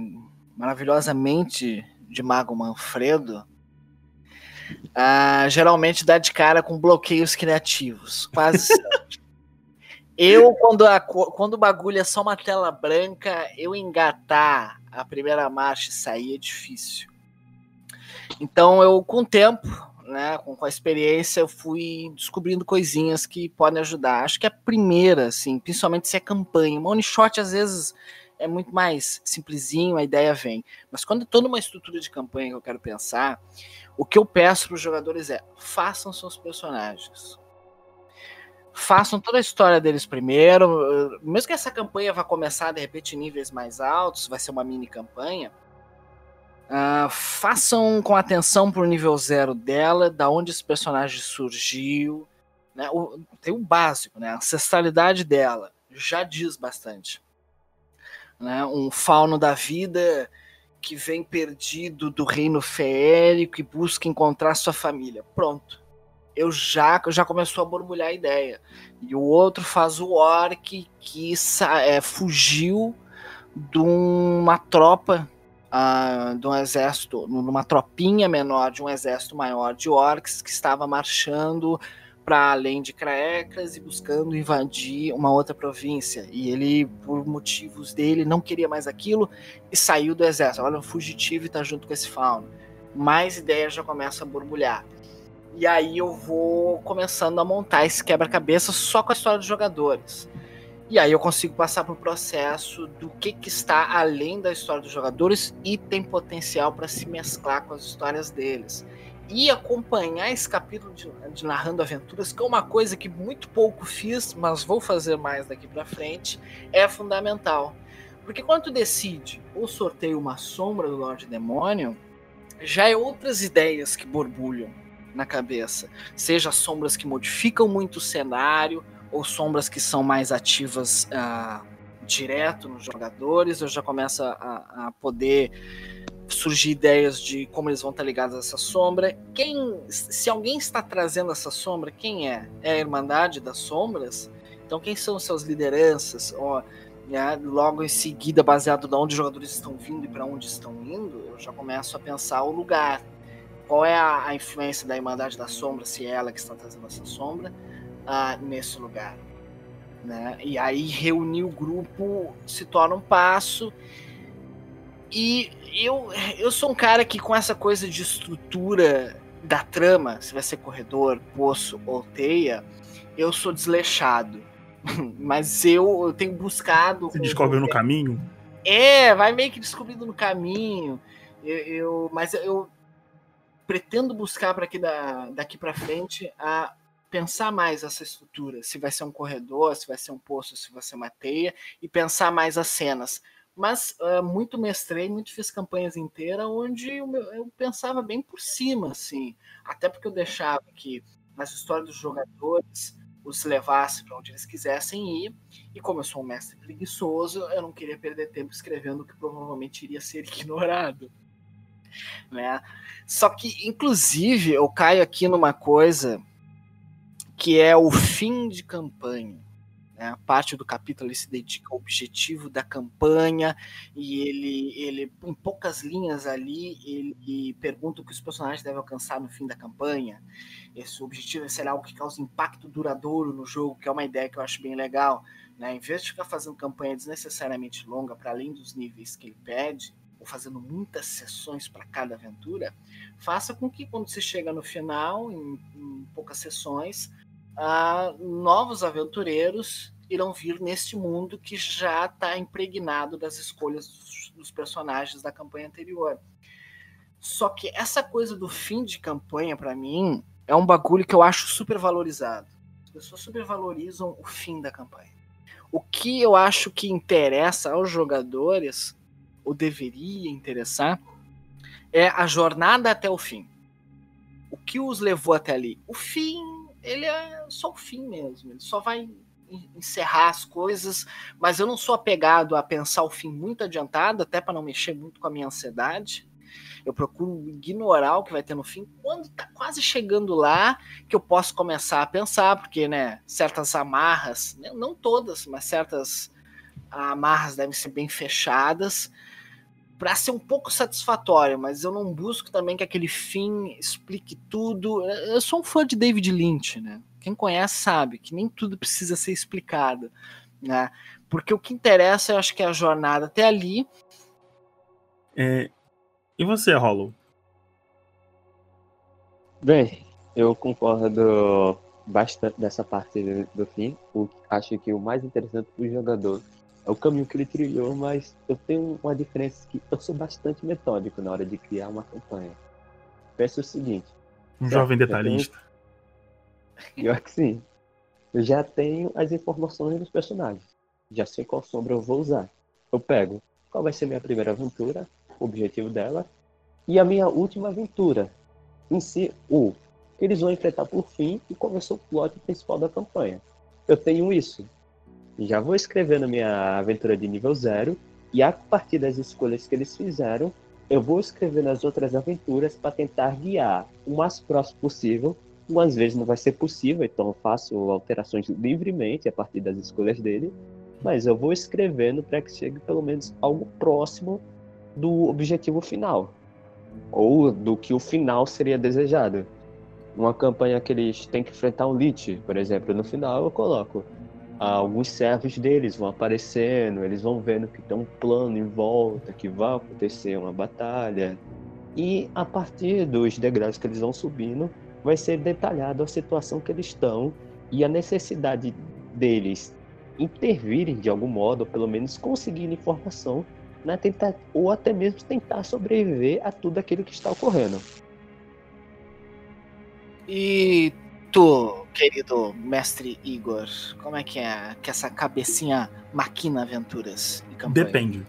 maravilhosa mente de Mago Manfredo uh, geralmente dá de cara com bloqueios criativos, quase. Eu, quando, a, quando o bagulho é só uma tela branca, eu engatar a primeira marcha e sair é difícil. Então, eu, com o tempo, né, com, com a experiência, eu fui descobrindo coisinhas que podem ajudar. Acho que a primeira, assim, principalmente se é campanha. Uma one shot, às vezes, é muito mais simplesinho, a ideia vem. Mas quando eu estou numa estrutura de campanha que eu quero pensar, o que eu peço para os jogadores é façam seus personagens façam toda a história deles primeiro. Mesmo que essa campanha vá começar de repente em níveis mais altos, vai ser uma mini campanha. Uh, façam com atenção pro nível zero dela, da onde esse personagem surgiu. Né? O, tem o básico, né? A ancestralidade dela já diz bastante. Né? Um fauno da vida que vem perdido do reino feérico e busca encontrar sua família. Pronto eu já, já começou a borbulhar a ideia. E o outro faz o orc que é, fugiu de uma tropa, uh, de um exército, numa tropinha menor de um exército maior de orcs que estava marchando para além de Craecas e buscando invadir uma outra província. E ele, por motivos dele, não queria mais aquilo e saiu do exército. Olha, um fugitivo e está junto com esse fauno. Mais ideias já começam a borbulhar. E aí eu vou começando a montar esse quebra-cabeça só com a história dos jogadores. E aí eu consigo passar para o processo do que, que está além da história dos jogadores e tem potencial para se mesclar com as histórias deles. E acompanhar esse capítulo de, de, Narrando Aventuras, que é uma coisa que muito pouco fiz, mas vou fazer mais daqui para frente, é fundamental. Porque quando tu decide ou sorteia uma sombra do Lorde Demônio, já é outras ideias que borbulham na cabeça. Seja sombras que modificam muito o cenário, ou sombras que são mais ativas uh, direto nos jogadores, eu já começo a, a, poder surgir ideias de como eles vão estar ligados a essa sombra. Quem, se alguém está trazendo essa sombra, quem é? É a Irmandade das Sombras? Então, quem são suas lideranças? Ó, né, logo em seguida, baseado de onde os jogadores estão vindo e para onde estão indo, eu já começo a pensar o lugar qual é a, a, influência da Irmandade da Sombra, se é ela que está trazendo essa sombra, uh, nesse lugar. Né? E aí reunir o grupo se torna um passo. E eu, eu sou um cara que com essa coisa de estrutura da trama, se vai ser corredor, poço ou teia, eu sou desleixado. Mas eu, eu tenho buscado. Você descobre no caminho? É, vai meio que descobrindo no caminho. Eu, eu, mas eu pretendo buscar para aqui da, daqui para frente a pensar mais essa estrutura, se vai ser um corredor, se vai ser um poço, se vai ser uma teia, e pensar mais as cenas. Mas uh, muito mestrei, muito fiz campanhas inteiras onde eu, eu, pensava bem por cima, assim. Até porque eu deixava que as histórias dos jogadores os levasse para onde eles quisessem ir. E como eu sou um mestre preguiçoso, eu não queria perder tempo escrevendo o que provavelmente iria ser ignorado. Né? Só que, inclusive, eu caio aqui numa coisa que é o fim de campanha. Né? A parte do capítulo ele se dedica ao objetivo da campanha e ele, ele, em poucas linhas ali, ele pergunta o que os personagens devem alcançar no fim da campanha. Esse objetivo será algo que causa impacto duradouro no jogo, que é uma ideia que eu acho bem legal. Né? Em vez de ficar fazendo campanha desnecessariamente longa para além dos níveis que ele pede, ou fazendo muitas sessões para cada aventura, faça com que quando você chega no final, em, em poucas sessões, uh, novos aventureiros irão vir neste mundo que já está impregnado das escolhas dos, dos personagens da campanha anterior. Só que essa coisa do fim de campanha, para mim, é um bagulho que eu acho super valorizado. As pessoas supervalorizam o fim da campanha. O que eu acho que interessa aos jogadores ou deveria interessar, é a jornada até o fim. O que os levou até ali? O fim, ele é só o fim mesmo. Ele só vai encerrar as coisas, mas eu não sou apegado a pensar o fim muito adiantado, até para não mexer muito com a minha ansiedade. Eu procuro ignorar o que vai ter no fim. Quando tá quase chegando lá, que eu posso começar a pensar, porque, né, certas amarras, né, não todas, mas certas amarras devem ser bem fechadas para ser um pouco satisfatório, mas eu não busco também que aquele fim explique tudo. Eu sou um fã de David Lynch, né? Quem conhece sabe que nem tudo precisa ser explicado, né? Porque o que interessa, eu acho que é a jornada até ali. É... E você, Hollow? Bem, eu concordo bastante dessa parte do, do fim. O, acho que o mais interessante para o jogador é o caminho que ele trilhou, mas eu tenho uma diferença que eu sou bastante metódico na hora de criar uma campanha. Peço o seguinte. Um jovem detalhista. Pior que sim. Eu já tenho as informações dos personagens. Já sei qual sombra eu vou usar. Eu pego qual vai ser minha primeira aventura, o objetivo dela, e a minha última aventura. Em si, o que eles vão enfrentar por fim e começou o plot principal da campanha. Eu tenho isso. Já vou escrever na minha aventura de nível zero, e a partir das escolhas que eles fizeram, eu vou escrever nas outras aventuras para tentar guiar o mais próximo possível Algumas vezes não vai ser possível, então eu faço alterações livremente a partir das escolhas dele, mas eu vou escrevendo para que chegue pelo menos algo próximo do objetivo final, ou do que o final seria desejado. Uma campanha que eles têm que enfrentar um Lich, por exemplo, no final eu coloco alguns servos deles vão aparecendo, eles vão vendo que tem um plano em volta, que vai acontecer uma batalha. E a partir dos degraus que eles vão subindo, vai ser detalhado a situação que eles estão e a necessidade deles intervirem de algum modo, ou pelo menos conseguir informação, na tentar, ou até mesmo tentar sobreviver a tudo aquilo que está ocorrendo. E tu, querido mestre Igor, como é que é que essa cabecinha maquina aventuras e campanha? Depende.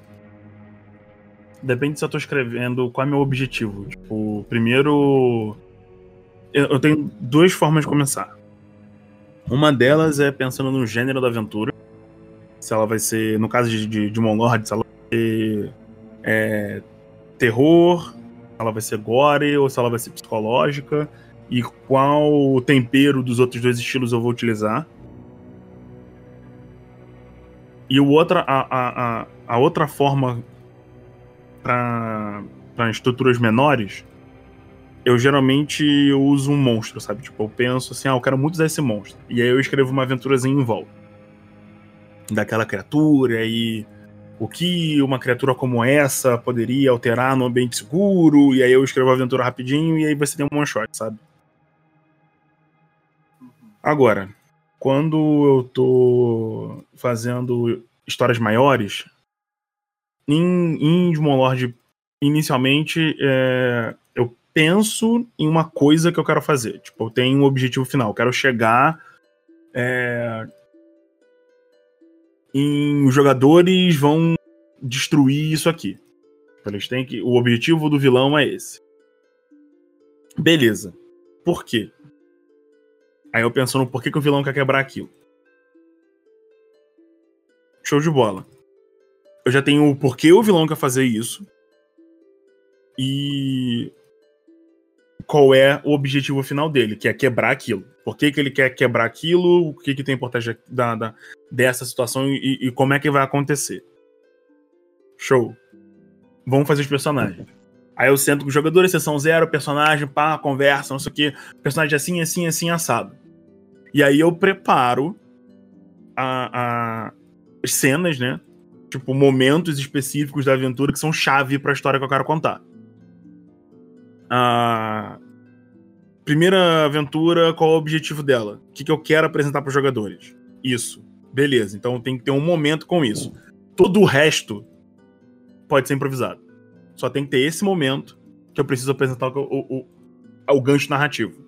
Depende se eu estou escrevendo qual é meu objetivo. Tipo, primeiro eu tenho duas formas de começar. Uma delas é pensando no gênero da aventura. Se ela vai ser, no caso de, de, de Monlord, se ela vai ser é, terror, se ela vai ser gore ou se ela vai ser psicológica. E qual tempero dos outros dois estilos eu vou utilizar. E o outra, a, a, a, outra forma para estruturas menores eu geralmente uso um monstro, sabe? Tipo, eu penso assim, ah, eu quero muito usar esse monstro. E aí eu escrevo uma aventurazinha em volta. Daquela criatura e o que uma criatura como essa poderia alterar no ambiente seguro. E aí eu escrevo a aventura rapidinho e aí você tem um one shot, sabe? Agora, quando eu tô fazendo histórias maiores, em, em Lord, inicialmente, é, penso em uma coisa que eu quero fazer. Tipo, eu tenho um objetivo final. Eu quero chegar. É, em os jogadores vão destruir isso aqui. Eles têm que. O objetivo do vilão é esse. Beleza. Por quê? Aí eu penso no porquê que o vilão quer quebrar aquilo. Show de bola. Eu já tenho o porquê o vilão quer fazer isso. E qual é o objetivo final dele, que é quebrar aquilo. Por que, que ele quer quebrar aquilo, o que, que tem por trás da, da, dessa situação e, e, como é que vai acontecer. Show. Vamos fazer os personagens. Aí eu sento com os jogadores, sessão zero, personagem, pá, conversa, não sei o que. Personagem assim, assim, assim, assado. E aí eu preparo a, a, as cenas, né? Tipo, momentos específicos da aventura que são chave para a história que eu quero contar a primeira aventura, qual é o objetivo dela? O que, que eu quero apresentar para os jogadores? Isso. Beleza, então tem que ter um momento com isso. Todo o resto pode ser improvisado. Só tem que ter esse momento que eu preciso apresentar o, o, o, o gancho narrativo.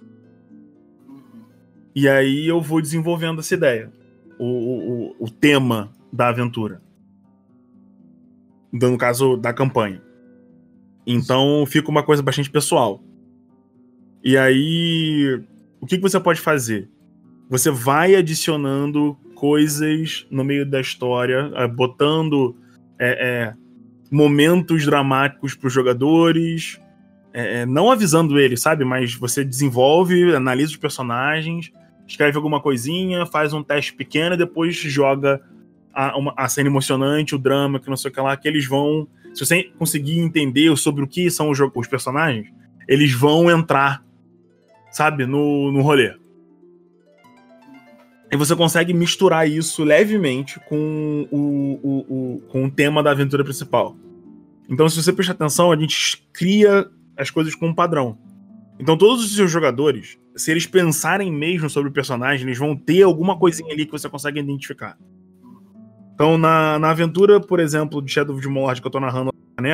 E aí eu vou desenvolvendo essa ideia. O, o, o tema da aventura. No caso da campanha. Então fica uma coisa bastante pessoal. E aí, o que, que você pode fazer? Você vai adicionando coisas no meio da história, é, botando é, é, momentos dramáticos para os jogadores, é, não avisando eles, sabe? Mas você desenvolve, analisa os personagens, escreve alguma coisinha, faz um teste pequeno e depois joga a, uma, a cena emocionante, o drama, que não sei o que lá, que eles vão. Se você conseguir entender sobre o que são os, os personagens, eles vão entrar, sabe, no, no rolê. E você consegue misturar isso levemente com o, o, o, com o tema da aventura principal. Então, se você prestar atenção, a gente cria as coisas com um padrão. Então, todos os seus jogadores, se eles pensarem mesmo sobre o personagem, eles vão ter alguma coisinha ali que você consegue identificar. Então, na, na aventura, por exemplo, de Shadow of Mordor que eu tô narrando no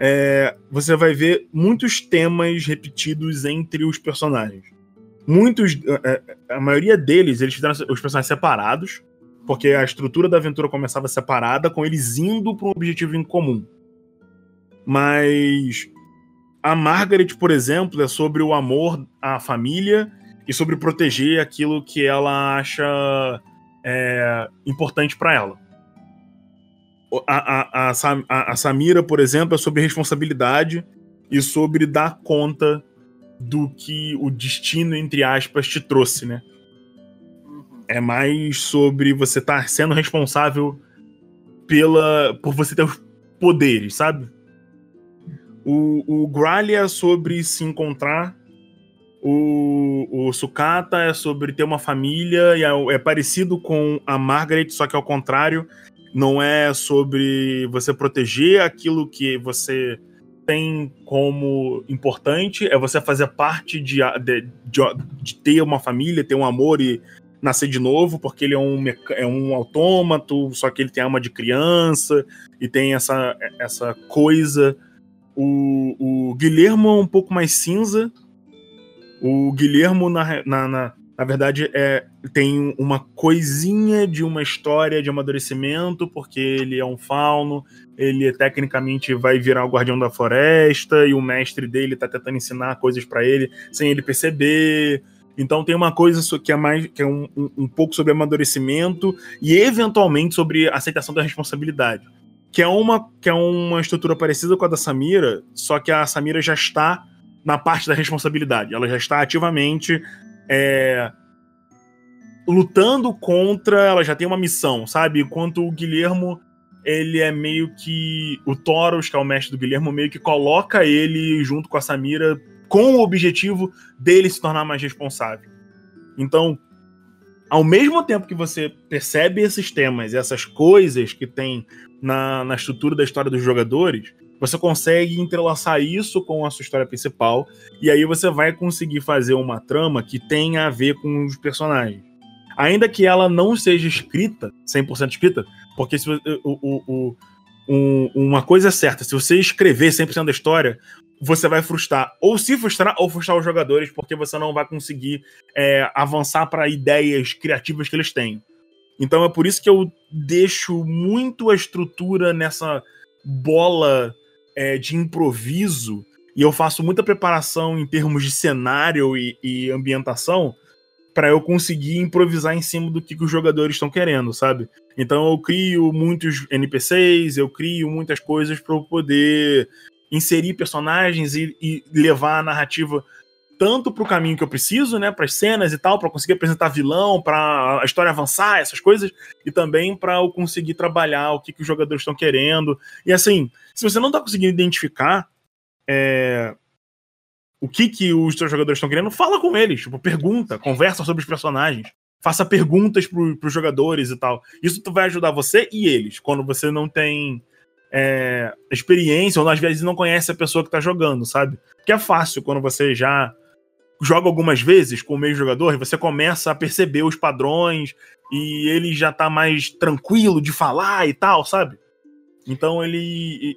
é, você vai ver muitos temas repetidos entre os personagens. Muitos, é, é, a maioria deles, eles fizeram os personagens separados, porque a estrutura da aventura começava separada, com eles indo para um objetivo em comum. Mas a Margaret, por exemplo, é sobre o amor à família e sobre proteger aquilo que ela acha é, importante para ela. A, a, a, a, Samira, por exemplo, é sobre responsabilidade e sobre dar conta do que o destino, entre aspas, te trouxe, né? Uhum. É mais sobre você estar tá sendo responsável pela por você ter os poderes, sabe? O, o Gralia é sobre se encontrar. O, o Sukata é sobre ter uma família e é, é parecido com a Margaret, só que ao contrário. Não é sobre você proteger aquilo que você tem como importante, é você fazer parte de, de, de, de ter uma família, ter um amor e nascer de novo, porque ele é um, é um autômato, só que ele tem alma de criança e tem essa, essa coisa o, o Guilhermo é um pouco mais cinza. O Guilhermo, na, na, na, na verdade, é, tem uma coisinha de uma história de amadurecimento, porque ele é um fauno, ele tecnicamente vai virar o guardião da floresta, e o mestre dele tá tentando ensinar coisas para ele sem ele perceber. Então tem uma coisa que é mais que é um, um, um pouco sobre amadurecimento e eventualmente sobre aceitação da responsabilidade que é uma que é uma estrutura parecida com a da Samira, só que a Samira já está na parte da responsabilidade. Ela já está ativamente é, lutando contra. Ela já tem uma missão, sabe? Enquanto o Guilhermo ele é meio que o Thoros, que é o mestre do Guilhermo, meio que coloca ele junto com a Samira com o objetivo dele se tornar mais responsável. Então, ao mesmo tempo que você percebe esses temas, essas coisas que tem na, na estrutura da história dos jogadores, você consegue entrelaçar isso com a sua história principal, e aí você vai conseguir fazer uma trama que tenha a ver com os personagens. Ainda que ela não seja escrita, 100% escrita, porque se, o, o, o, uma coisa é certa, se você escrever 100% da história, você vai frustrar, ou se frustrar, ou frustrar os jogadores, porque você não vai conseguir é, avançar para ideias criativas que eles têm. Então é por isso que eu deixo muito a estrutura nessa bola é, de improviso e eu faço muita preparação em termos de cenário e, e ambientação para eu conseguir improvisar em cima do que, que os jogadores estão querendo, sabe? Então eu crio muitos NPCs, eu crio muitas coisas para eu poder inserir personagens e, e levar a narrativa tanto para o caminho que eu preciso, né, para as cenas e tal, para conseguir apresentar vilão, para a história avançar, essas coisas, e também para eu conseguir trabalhar o que, que os jogadores estão querendo. E assim, se você não está conseguindo identificar é, o que, que os seus jogadores estão querendo, fala com eles, tipo, pergunta, conversa sobre os personagens, faça perguntas para os jogadores e tal. Isso vai ajudar você e eles, quando você não tem é, experiência, ou às vezes não conhece a pessoa que está jogando, sabe? Porque é fácil quando você já joga algumas vezes com o mesmo jogador, você começa a perceber os padrões e ele já tá mais tranquilo de falar e tal, sabe? Então ele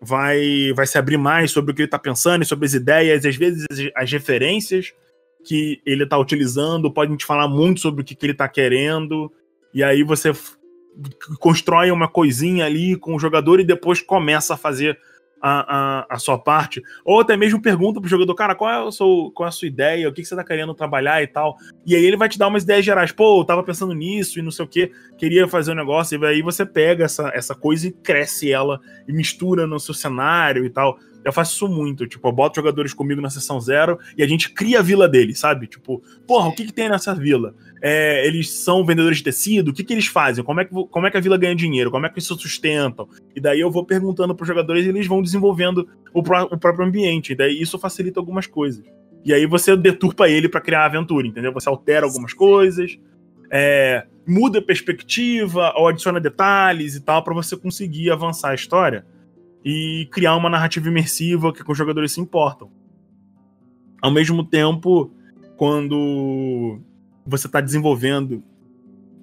vai, vai se abrir mais sobre o que ele tá pensando e sobre as ideias, e às vezes as referências que ele tá utilizando podem te falar muito sobre o que, que ele tá querendo, e aí você constrói uma coisinha ali com o jogador e depois começa a fazer a, a, a, sua parte, ou até mesmo pergunta pro jogador, cara, qual é, o seu, qual é a sua ideia, o que, que você tá querendo trabalhar e tal. E aí ele vai te dar umas ideias gerais, pô, eu tava pensando nisso e não sei o que, queria fazer um negócio, e aí você pega essa, essa coisa e cresce ela e mistura no seu cenário e tal. Eu faço isso muito, tipo, eu boto jogadores comigo na sessão zero e a gente cria a vila deles, sabe? Tipo, porra, o que, que tem nessa vila? É, eles são vendedores de tecido, o que, que eles fazem? Como é que, como é que a vila ganha dinheiro? Como é que eles se sustentam? E daí eu vou perguntando pros jogadores e eles vão desenvolvendo o, pró o próprio ambiente. E daí isso facilita algumas coisas. E aí você deturpa ele para criar a aventura, entendeu? Você altera algumas coisas, é, muda perspectiva, ou adiciona detalhes e tal, para você conseguir avançar a história e criar uma narrativa imersiva que os jogadores se importam. Ao mesmo tempo, quando você está desenvolvendo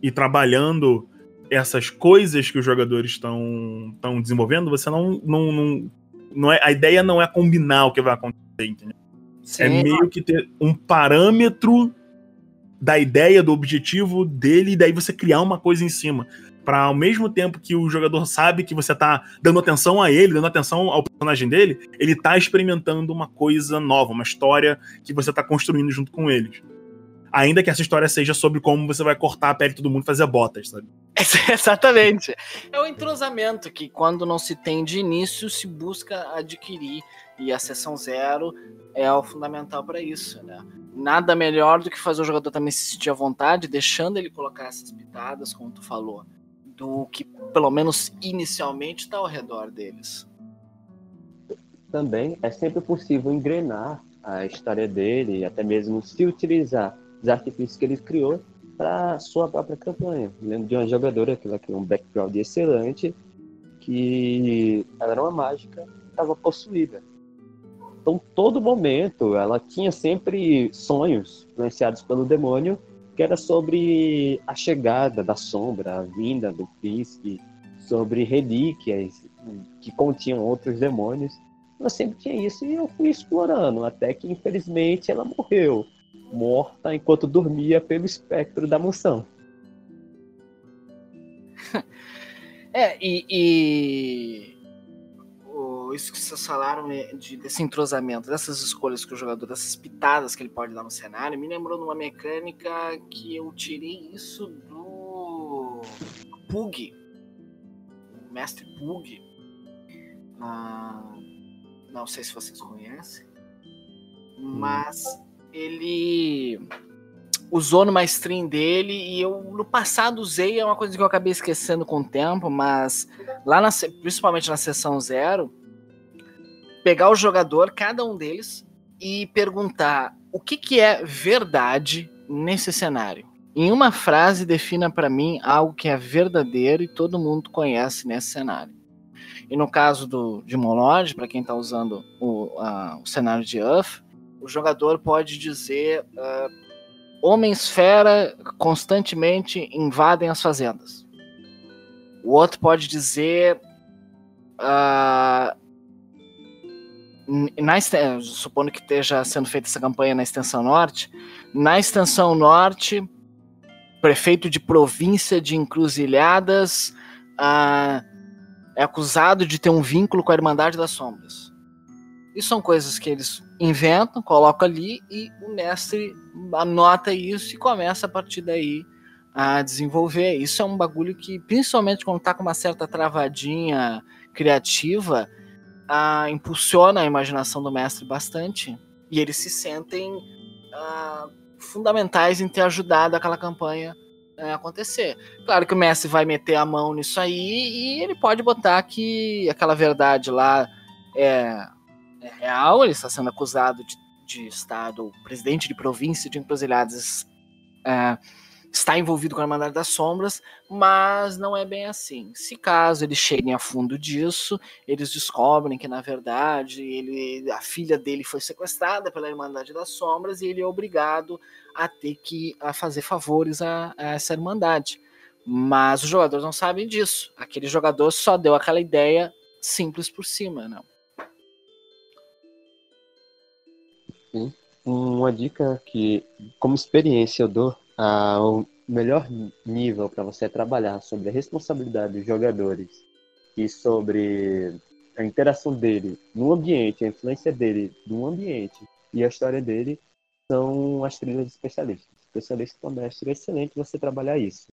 e trabalhando essas coisas que os jogadores estão desenvolvendo, você não, não, não, não é, a ideia não é combinar o que vai acontecer, entendeu? Sim. É meio que ter um parâmetro da ideia, do objetivo dele, e daí você criar uma coisa em cima para ao mesmo tempo que o jogador sabe que você tá dando atenção a ele, dando atenção ao personagem dele, ele tá experimentando uma coisa nova, uma história que você tá construindo junto com eles. Ainda que essa história seja sobre como você vai cortar a pele de todo mundo e fazer botas, sabe? Exatamente. É o entrosamento que, quando não se tem de início, se busca adquirir. E a sessão zero é o fundamental para isso, né? Nada melhor do que fazer o jogador também se sentir à vontade, deixando ele colocar essas pitadas, como tu falou do que, pelo menos inicialmente, está ao redor deles. Também é sempre possível engrenar a história dele, até mesmo se utilizar os artifícios que ele criou para sua própria campanha. lembro de uma jogadora que ela criou um background excelente, que ela era uma mágica, estava possuída. Então, todo momento, ela tinha sempre sonhos influenciados pelo demônio que era sobre a chegada da sombra, a vinda do príncipe, sobre relíquias que continham outros demônios. Eu sempre tinha isso e eu fui explorando, até que infelizmente ela morreu, morta enquanto dormia pelo espectro da mansão. É, e, e isso que vocês falaram é, de, desse entrosamento, dessas escolhas que o jogador, dessas pitadas que ele pode dar no cenário, me lembrou de uma mecânica que eu tirei isso do Pug, o mestre Pug. Ah, não sei se vocês conhecem, mas ele usou numa stream dele e eu no passado usei, é uma coisa que eu acabei esquecendo com o tempo, mas lá na, principalmente na sessão zero, pegar o jogador, cada um deles, e perguntar o que, que é verdade nesse cenário. Em uma frase, defina para mim algo que é verdadeiro e todo mundo conhece nesse cenário. E no caso do, de para quem está usando o, o, cenário de Uff, o jogador pode dizer: uh, Homens-fera constantemente invadem as fazendas. O outro pode dizer: uh, na, supondo que esteja sendo feita essa campanha na extensão norte, na extensão norte, prefeito de província de Encruzilhadas ah, é acusado de ter um vínculo com a Irmandade das Sombras. Isso são coisas que eles inventam, colocam ali e o mestre anota isso e começa a partir daí a desenvolver. Isso é um bagulho que, principalmente quando tá com uma certa travadinha criativa, uh, impulsiona a imaginação do mestre bastante. E eles se sentem uh, fundamentais em ter ajudado aquela campanha a acontecer. Claro que o mestre vai meter a mão nisso aí e ele pode botar que aquela verdade lá é, é real, ele está sendo acusado de, de Estado, presidente de província de Encruzilhadas. É, está envolvido com a Irmandade das Sombras, mas não é bem assim. Se caso eles cheguem a fundo disso, eles descobrem que na verdade ele, a filha dele foi sequestrada pela Irmandade das Sombras e ele é obrigado a ter que a fazer favores a, a essa Irmandade. Mas os jogadores não sabem disso. Aquele jogador só deu aquela ideia simples por cima, não. Sim. Uma dica que, como experiência, eu dou ah, o melhor nível para você trabalhar sobre a responsabilidade dos jogadores e sobre a interação dele no ambiente, a influência dele no ambiente e a história dele são as trilhas de especialistas. Especialista para mestre é excelente você trabalhar isso.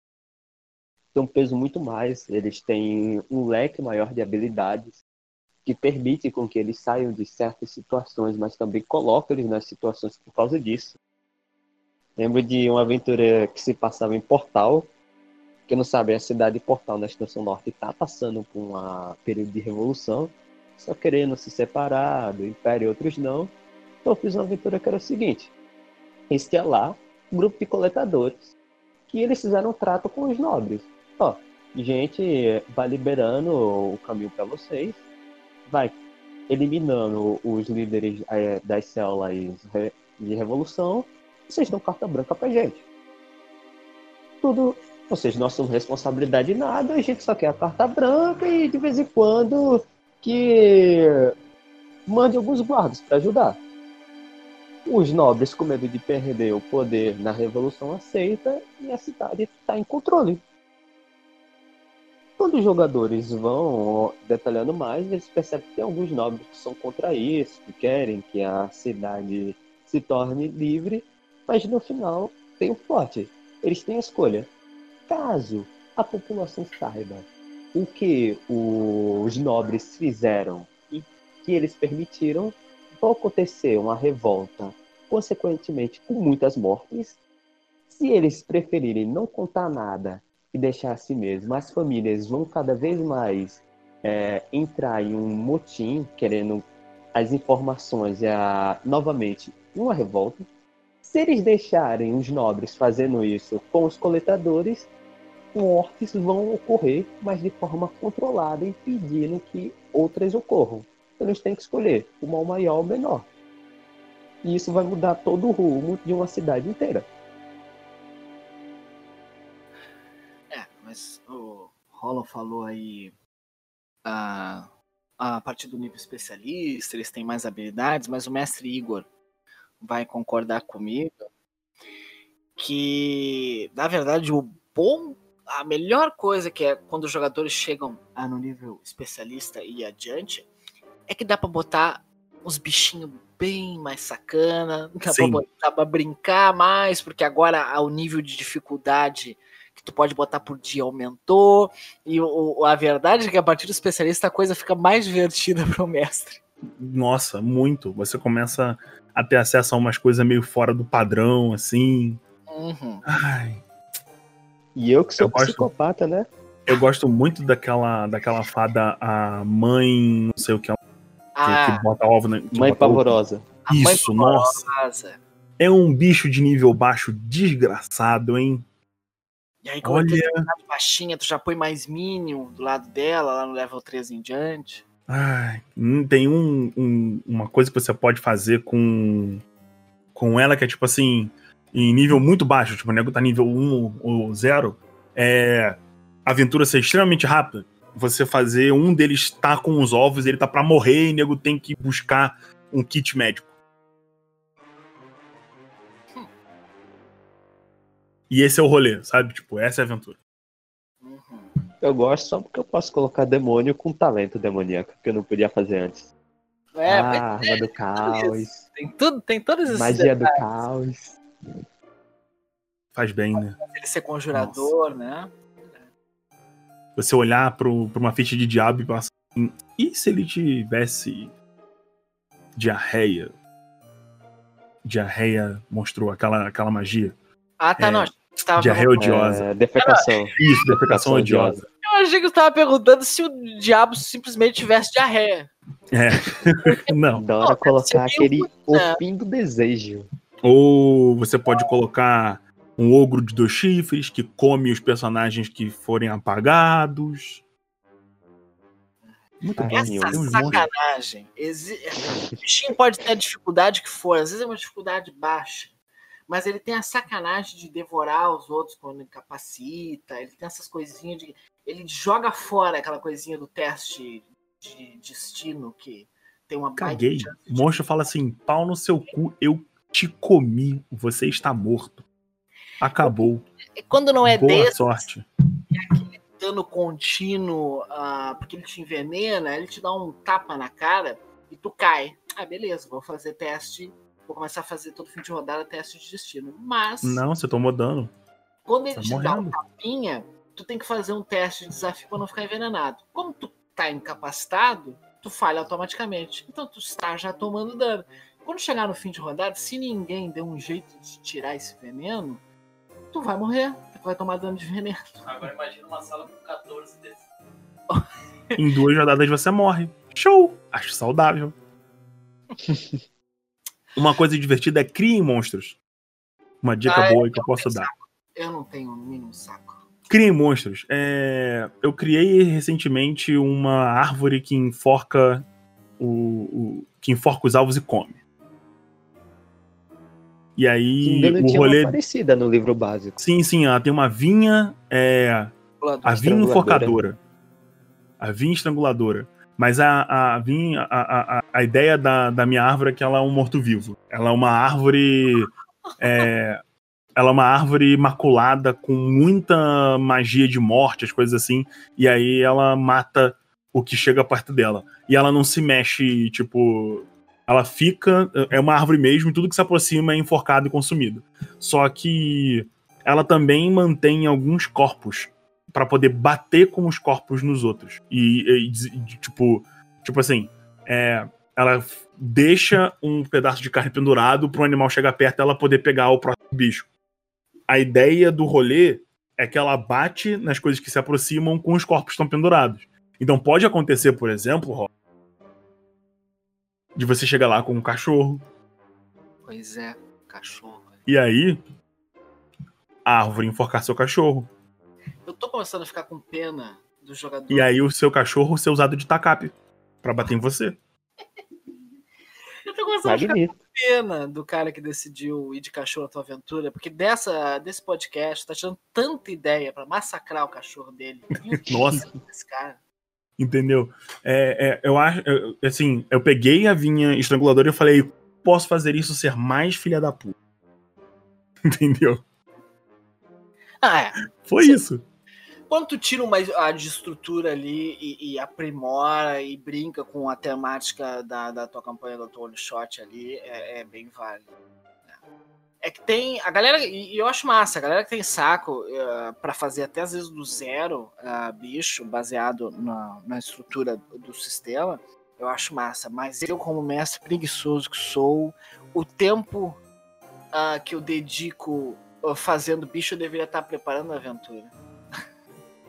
Tem um peso muito mais, eles têm um leque maior de habilidades que permite com que eles saiam de certas situações, mas também coloca eles nas situações por causa disso. Lembro de uma aventura que se passava em Portal, que não sabe, a cidade de Portal na Extensão Norte está passando por um período de revolução, só querendo se separar do Império e outros não. Então eu fiz uma aventura que era o seguinte: existia lá um grupo de coletadores que eles fizeram um trato com os nobres. Ó, gente, vai liberando o caminho para vocês, vai eliminando os líderes é, das células de revolução, vocês dão carta branca pra gente. Tudo, seja, nós somos responsabilidade de nada, a gente só quer a carta branca e de vez em quando que mande alguns guardas para ajudar. Os nobres, com medo de perder o poder na revolução, aceita e a cidade está em controle. Quando os jogadores vão detalhando mais, eles percebem que tem alguns nobres que são contra isso, que querem que a cidade se torne livre, mas no final tem o forte. Eles têm a escolha. Caso a população saiba o que os nobres fizeram e que eles permitiram, vai acontecer uma revolta, consequentemente com muitas mortes. Se eles preferirem não contar nada e deixar assim mesmo. As famílias vão cada vez mais é, entrar em um motim, querendo as informações e a, novamente uma revolta. Se eles deixarem os nobres fazendo isso com os coletadores, mortes vão ocorrer, mas de forma controlada, impedindo que outras ocorram. Então, eles têm que escolher o mal maior ou menor. E isso vai mudar todo o rumo de uma cidade inteira. mas o Hollow falou aí a, a partir do nível especialista, eles têm mais habilidades, mas o mestre Igor vai concordar comigo que, na verdade, o bom, a melhor coisa que é quando os jogadores chegam a, no nível especialista e adiante, é que dá para botar uns bichinhos bem mais sacana, dá para pra, dá pra brincar mais, porque agora o nível de dificuldade que tu pode botar por dia aumentou. E o, a verdade é que a partir do especialista a coisa fica mais divertida para o mestre. Nossa, muito. Você começa a ter acesso a umas coisas meio fora do padrão, assim. Uhum. Ai. E eu que sou eu psicopata, gosto, né? Eu gosto muito daquela, daquela fada, a mãe, não sei o que, ah, que, que bota ovo na. Mãe pavorosa. Ovo. Isso, mãe nossa. Pavorosa. É um bicho de nível baixo desgraçado, hein? E aí, como Olha... é baixinha, tu já põe mais Minion do lado dela, lá no level 3 em diante. Ai, hum, tem um, um, uma coisa que você pode fazer com, com ela que é tipo assim, em nível muito baixo, tipo, o nego tá nível 1 ou 0, é a aventura ser extremamente rápida. Você fazer um deles tá com os ovos, ele tá para morrer e o nego tem que buscar um kit médico. E esse é o rolê, sabe? Tipo, essa é a aventura. Eu gosto só porque eu posso colocar demônio com talento demoníaco, que eu não podia fazer antes. É, ah, arma é, do caos. Tem tudo, tem todos esses Magia detalhes. do caos. Faz bem, né? Ele ser conjurador, Nossa. né? Você olhar pro, pra uma ficha de diabo e passar assim, e se ele tivesse diarreia? Diarreia mostrou aquela, aquela magia. Ah, tá, é, não. Estava diarreia odiosa. É, defecação. Isso, defecação odiosa. Eu achei que você estava perguntando se o diabo simplesmente tivesse diarreia. É. não. Da hora colocar aquele o fim do desejo. Ou você pode colocar um ogro de dois chifres que come os personagens que forem apagados. Muito bom. Essa sacanagem. Exi... O bichinho pode ter a dificuldade que for, às vezes é uma dificuldade baixa mas ele tem a sacanagem de devorar os outros quando incapacita, ele tem essas coisinhas de. Ele joga fora aquela coisinha do teste de destino que tem uma Caguei. O monstro fala assim: pau no seu cu, eu te comi, você está morto. Acabou. Quando não é Boa desse, sorte. É aquele dano contínuo, uh, porque ele te envenena, ele te dá um tapa na cara e tu cai. Ah, beleza, vou fazer teste. Vou começar a fazer todo fim de rodada teste de destino. Mas. Não, você tomou dano. Quando ele tá te morrendo. dá um tapinha, tu tem que fazer um teste de desafio para não ficar envenenado. Como tu tá incapacitado, tu falha automaticamente. Então tu está já tomando dano. Quando chegar no fim de rodada, se ninguém der um jeito de tirar esse veneno, tu vai morrer. Tu vai tomar dano de veneno. Agora imagina uma sala com 14 desses. em duas rodadas você morre. Show! Acho saudável. Uma coisa divertida é criem monstros. Uma dica ah, boa que eu posso dar. Saco. Eu não tenho o mínimo saco. Criem monstros. É... Eu criei recentemente uma árvore que enforca o, o, que enforca os alvos e come. E aí o rolê. Uma parecida no livro básico. Sim, sim, ela tem uma vinha. É... A vinha enforcadora. A vinha estranguladora. Mas a, a, a, a, a ideia da, da minha árvore é que ela é um morto-vivo. Ela é uma árvore. É, ela é uma árvore maculada com muita magia de morte, as coisas assim. E aí ela mata o que chega perto dela. E ela não se mexe, tipo. Ela fica. É uma árvore mesmo, e tudo que se aproxima é enforcado e consumido. Só que ela também mantém alguns corpos para poder bater com os corpos nos outros. E, e tipo, tipo assim, é, ela deixa um pedaço de carne pendurado para o animal chegar perto e ela poder pegar o próximo bicho. A ideia do rolê é que ela bate nas coisas que se aproximam com os corpos que estão pendurados. Então pode acontecer, por exemplo, de você chegar lá com um cachorro. Pois é, cachorro. E aí, a árvore enforcar seu cachorro. Eu tô começando a ficar com pena do jogador. E aí o seu cachorro ser usado de tacape para bater em você. Eu ficar com pena do cara que decidiu ir de cachorro na tua aventura, porque dessa, desse podcast tá tirando tanta ideia para massacrar o cachorro dele. Nossa. Esse cara. Entendeu? É, é, eu acho, eu, assim, eu peguei a vinha estranguladora e eu falei, posso fazer isso ser mais filha da puta. Entendeu? Ah, é. Foi Sim. isso. Quando tu tira uma a de estrutura ali e, e, aprimora e brinca com a temática da, da tua campanha do One Shot ali, é, é bem válido. Né? É que tem. A galera. E eu acho massa, a galera que tem saco uh, eh, para fazer até às vezes do zero uh, bicho, baseado na, na estrutura do sistema, eu acho massa. Mas eu, como mestre preguiçoso que sou, o tempo uh, que eu dedico fazendo bicho, eu deveria estar preparando a aventura.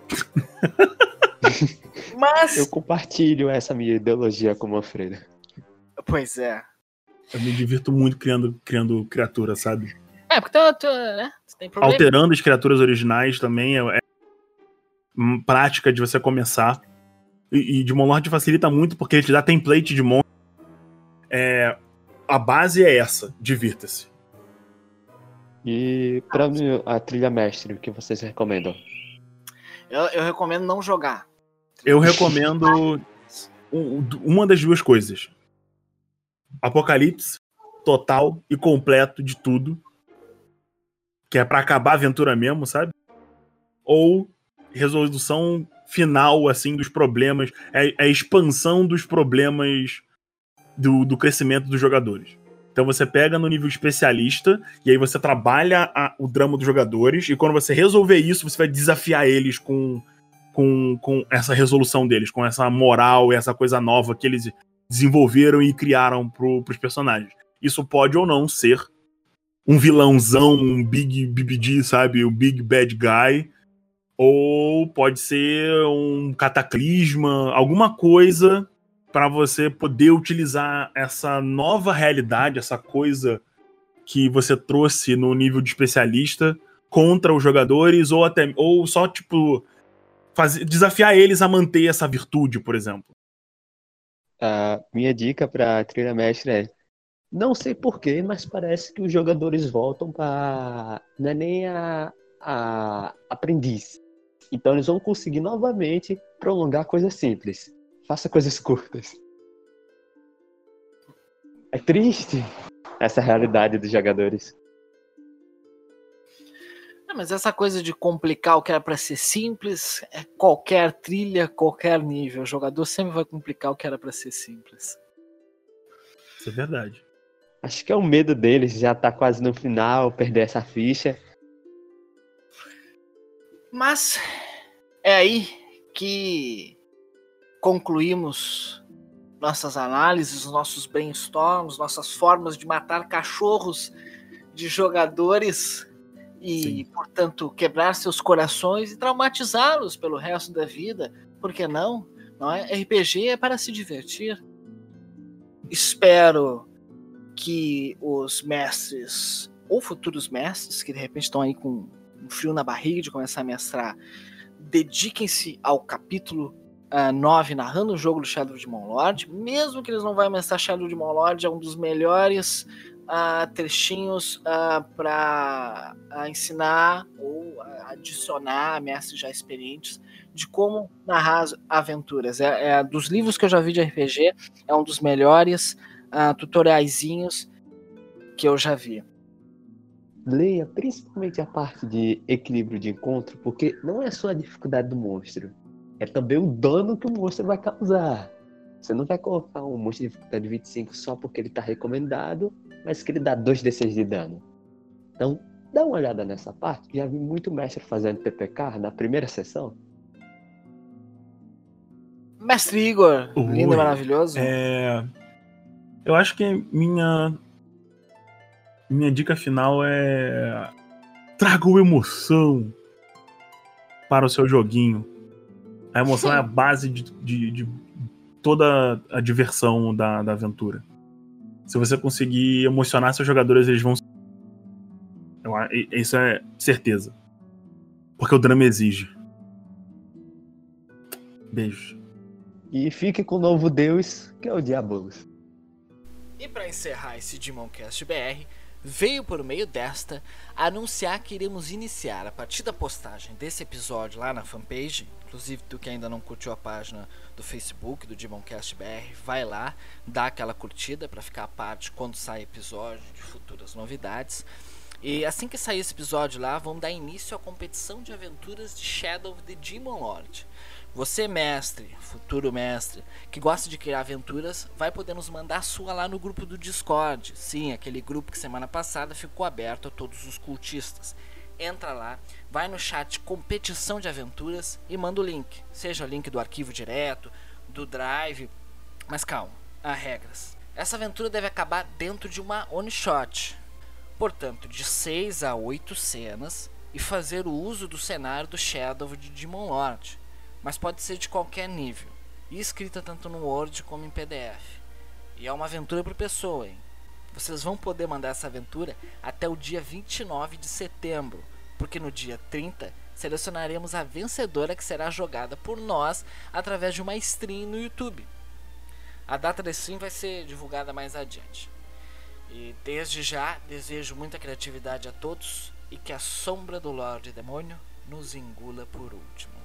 Mas. Eu compartilho essa minha ideologia com uma freira. Pois é. Eu me divirto muito criando, criando criaturas, sabe? É, porque tu, tu, né? tu tem problema. Alterando as criaturas originais também é, é prática de você começar. E, e de Monlord facilita muito porque ele te dá template de monstro. É, a base é essa, divirta-se. E pra mim, a trilha mestre, o que vocês recomendam? Eu, eu recomendo não jogar. Eu recomendo uma das duas coisas: Apocalipse total e completo de tudo. Que é para acabar a aventura mesmo, sabe? Ou resolução final, assim, dos problemas. É, é a expansão dos problemas do, do crescimento dos jogadores. Então você pega no nível especialista e aí você trabalha a, o drama dos jogadores e quando você resolver isso, você vai desafiar eles com, com, com essa resolução deles, com essa moral e essa coisa nova que eles desenvolveram e criaram pro, pros personagens. Isso pode ou não ser um vilãozão, um big BBD, sabe? O big bad guy. Ou pode ser um cataclisma, alguma coisa para você poder utilizar essa nova realidade, essa coisa que você trouxe no nível de especialista contra os jogadores ou até ou só tipo fazer, desafiar eles a manter essa virtude, por exemplo. A minha dica para trilha mestre é não sei porquê, mas parece que os jogadores voltam para não é nem a, a aprendiz. Então eles vão conseguir novamente prolongar coisas simples. Faça coisas curtas. É triste essa realidade dos jogadores. Ah, mas essa coisa de complicar o que era para ser simples, é qualquer trilha, qualquer nível. O jogador sempre vai complicar o que era para ser simples. Isso é verdade. Acho que é o medo deles, já tá quase no final, perder essa ficha. Mas é aí que concluímos nossas análises, nossos brainstorms, nossas formas de matar cachorros de jogadores e, Sim. portanto, quebrar seus corações e traumatizá-los pelo resto da vida. Por que não? Não é? RPG é para se divertir. Espero que os mestres ou futuros mestres que de repente estão aí com um frio na barriga de começar a mestrar, dediquem-se ao capítulo uh, 9 narrando o jogo do Shadow de Lord, mesmo que eles não vão mestrar Shadow de Lord, é um dos melhores uh, trechinhos uh, ah, para uh, ensinar ou adicionar mestres já experientes de como narrar aventuras. É, é, dos livros que eu já vi de RPG, é um dos melhores uh, tutoriaizinhos que eu já vi. Leia principalmente a parte de equilíbrio de encontro, porque não é só a dificuldade do monstro, é também o dano que o monstro vai causar. Você não vai colocar um monstro de dificuldade 25 só porque ele está recomendado, mas que ele dá 2d6 de dano. Então, dá uma olhada nessa parte. Já vi muito mestre fazendo PPK na primeira sessão. Mestre Igor, Ui, lindo e maravilhoso. É... Eu acho que minha minha dica final é traga emoção para o seu joguinho. A emoção é a base de, de, de toda a diversão da, da aventura. Se você conseguir emocionar seus jogadores, eles vão. Isso é certeza. Porque o drama exige. Beijo. E fique com o novo deus, que é o Diabolos. E para encerrar esse Demoncast BR, veio por meio desta anunciar que iremos iniciar a partir da postagem desse episódio lá na fanpage. Inclusive, tu que ainda não curtiu a página do Facebook do Demoncast BR, vai lá, dá aquela curtida para ficar a parte quando sai episódio de futuras novidades. E assim que sair esse episódio lá, vamos dar início à competição de aventuras de Shadow of the Demon Lord. Você, mestre, futuro mestre, que gosta de criar aventuras, vai poder nos mandar sua lá no grupo do Discord. Sim, aquele grupo que semana passada ficou aberto a todos os cultistas. Entra lá, vai no chat competição de aventuras e manda o link. Seja o link do arquivo direto, do drive. Mas calma, há regras. Essa aventura deve acabar dentro de uma one shot. Portanto, de 6 a 8 cenas e fazer o uso do cenário do Shadow de Demon Lord mas pode ser de qualquer nível, e escrita tanto no Word como em PDF. E é uma aventura por pessoa, hein? Vocês vão poder mandar essa aventura até o dia 29 de setembro, porque no dia 30 selecionaremos a vencedora que será jogada por nós através de uma stream no YouTube. A data da stream vai ser divulgada mais adiante. E desde já desejo muita criatividade a todos e que a sombra do Lorde Demônio nos engula por último.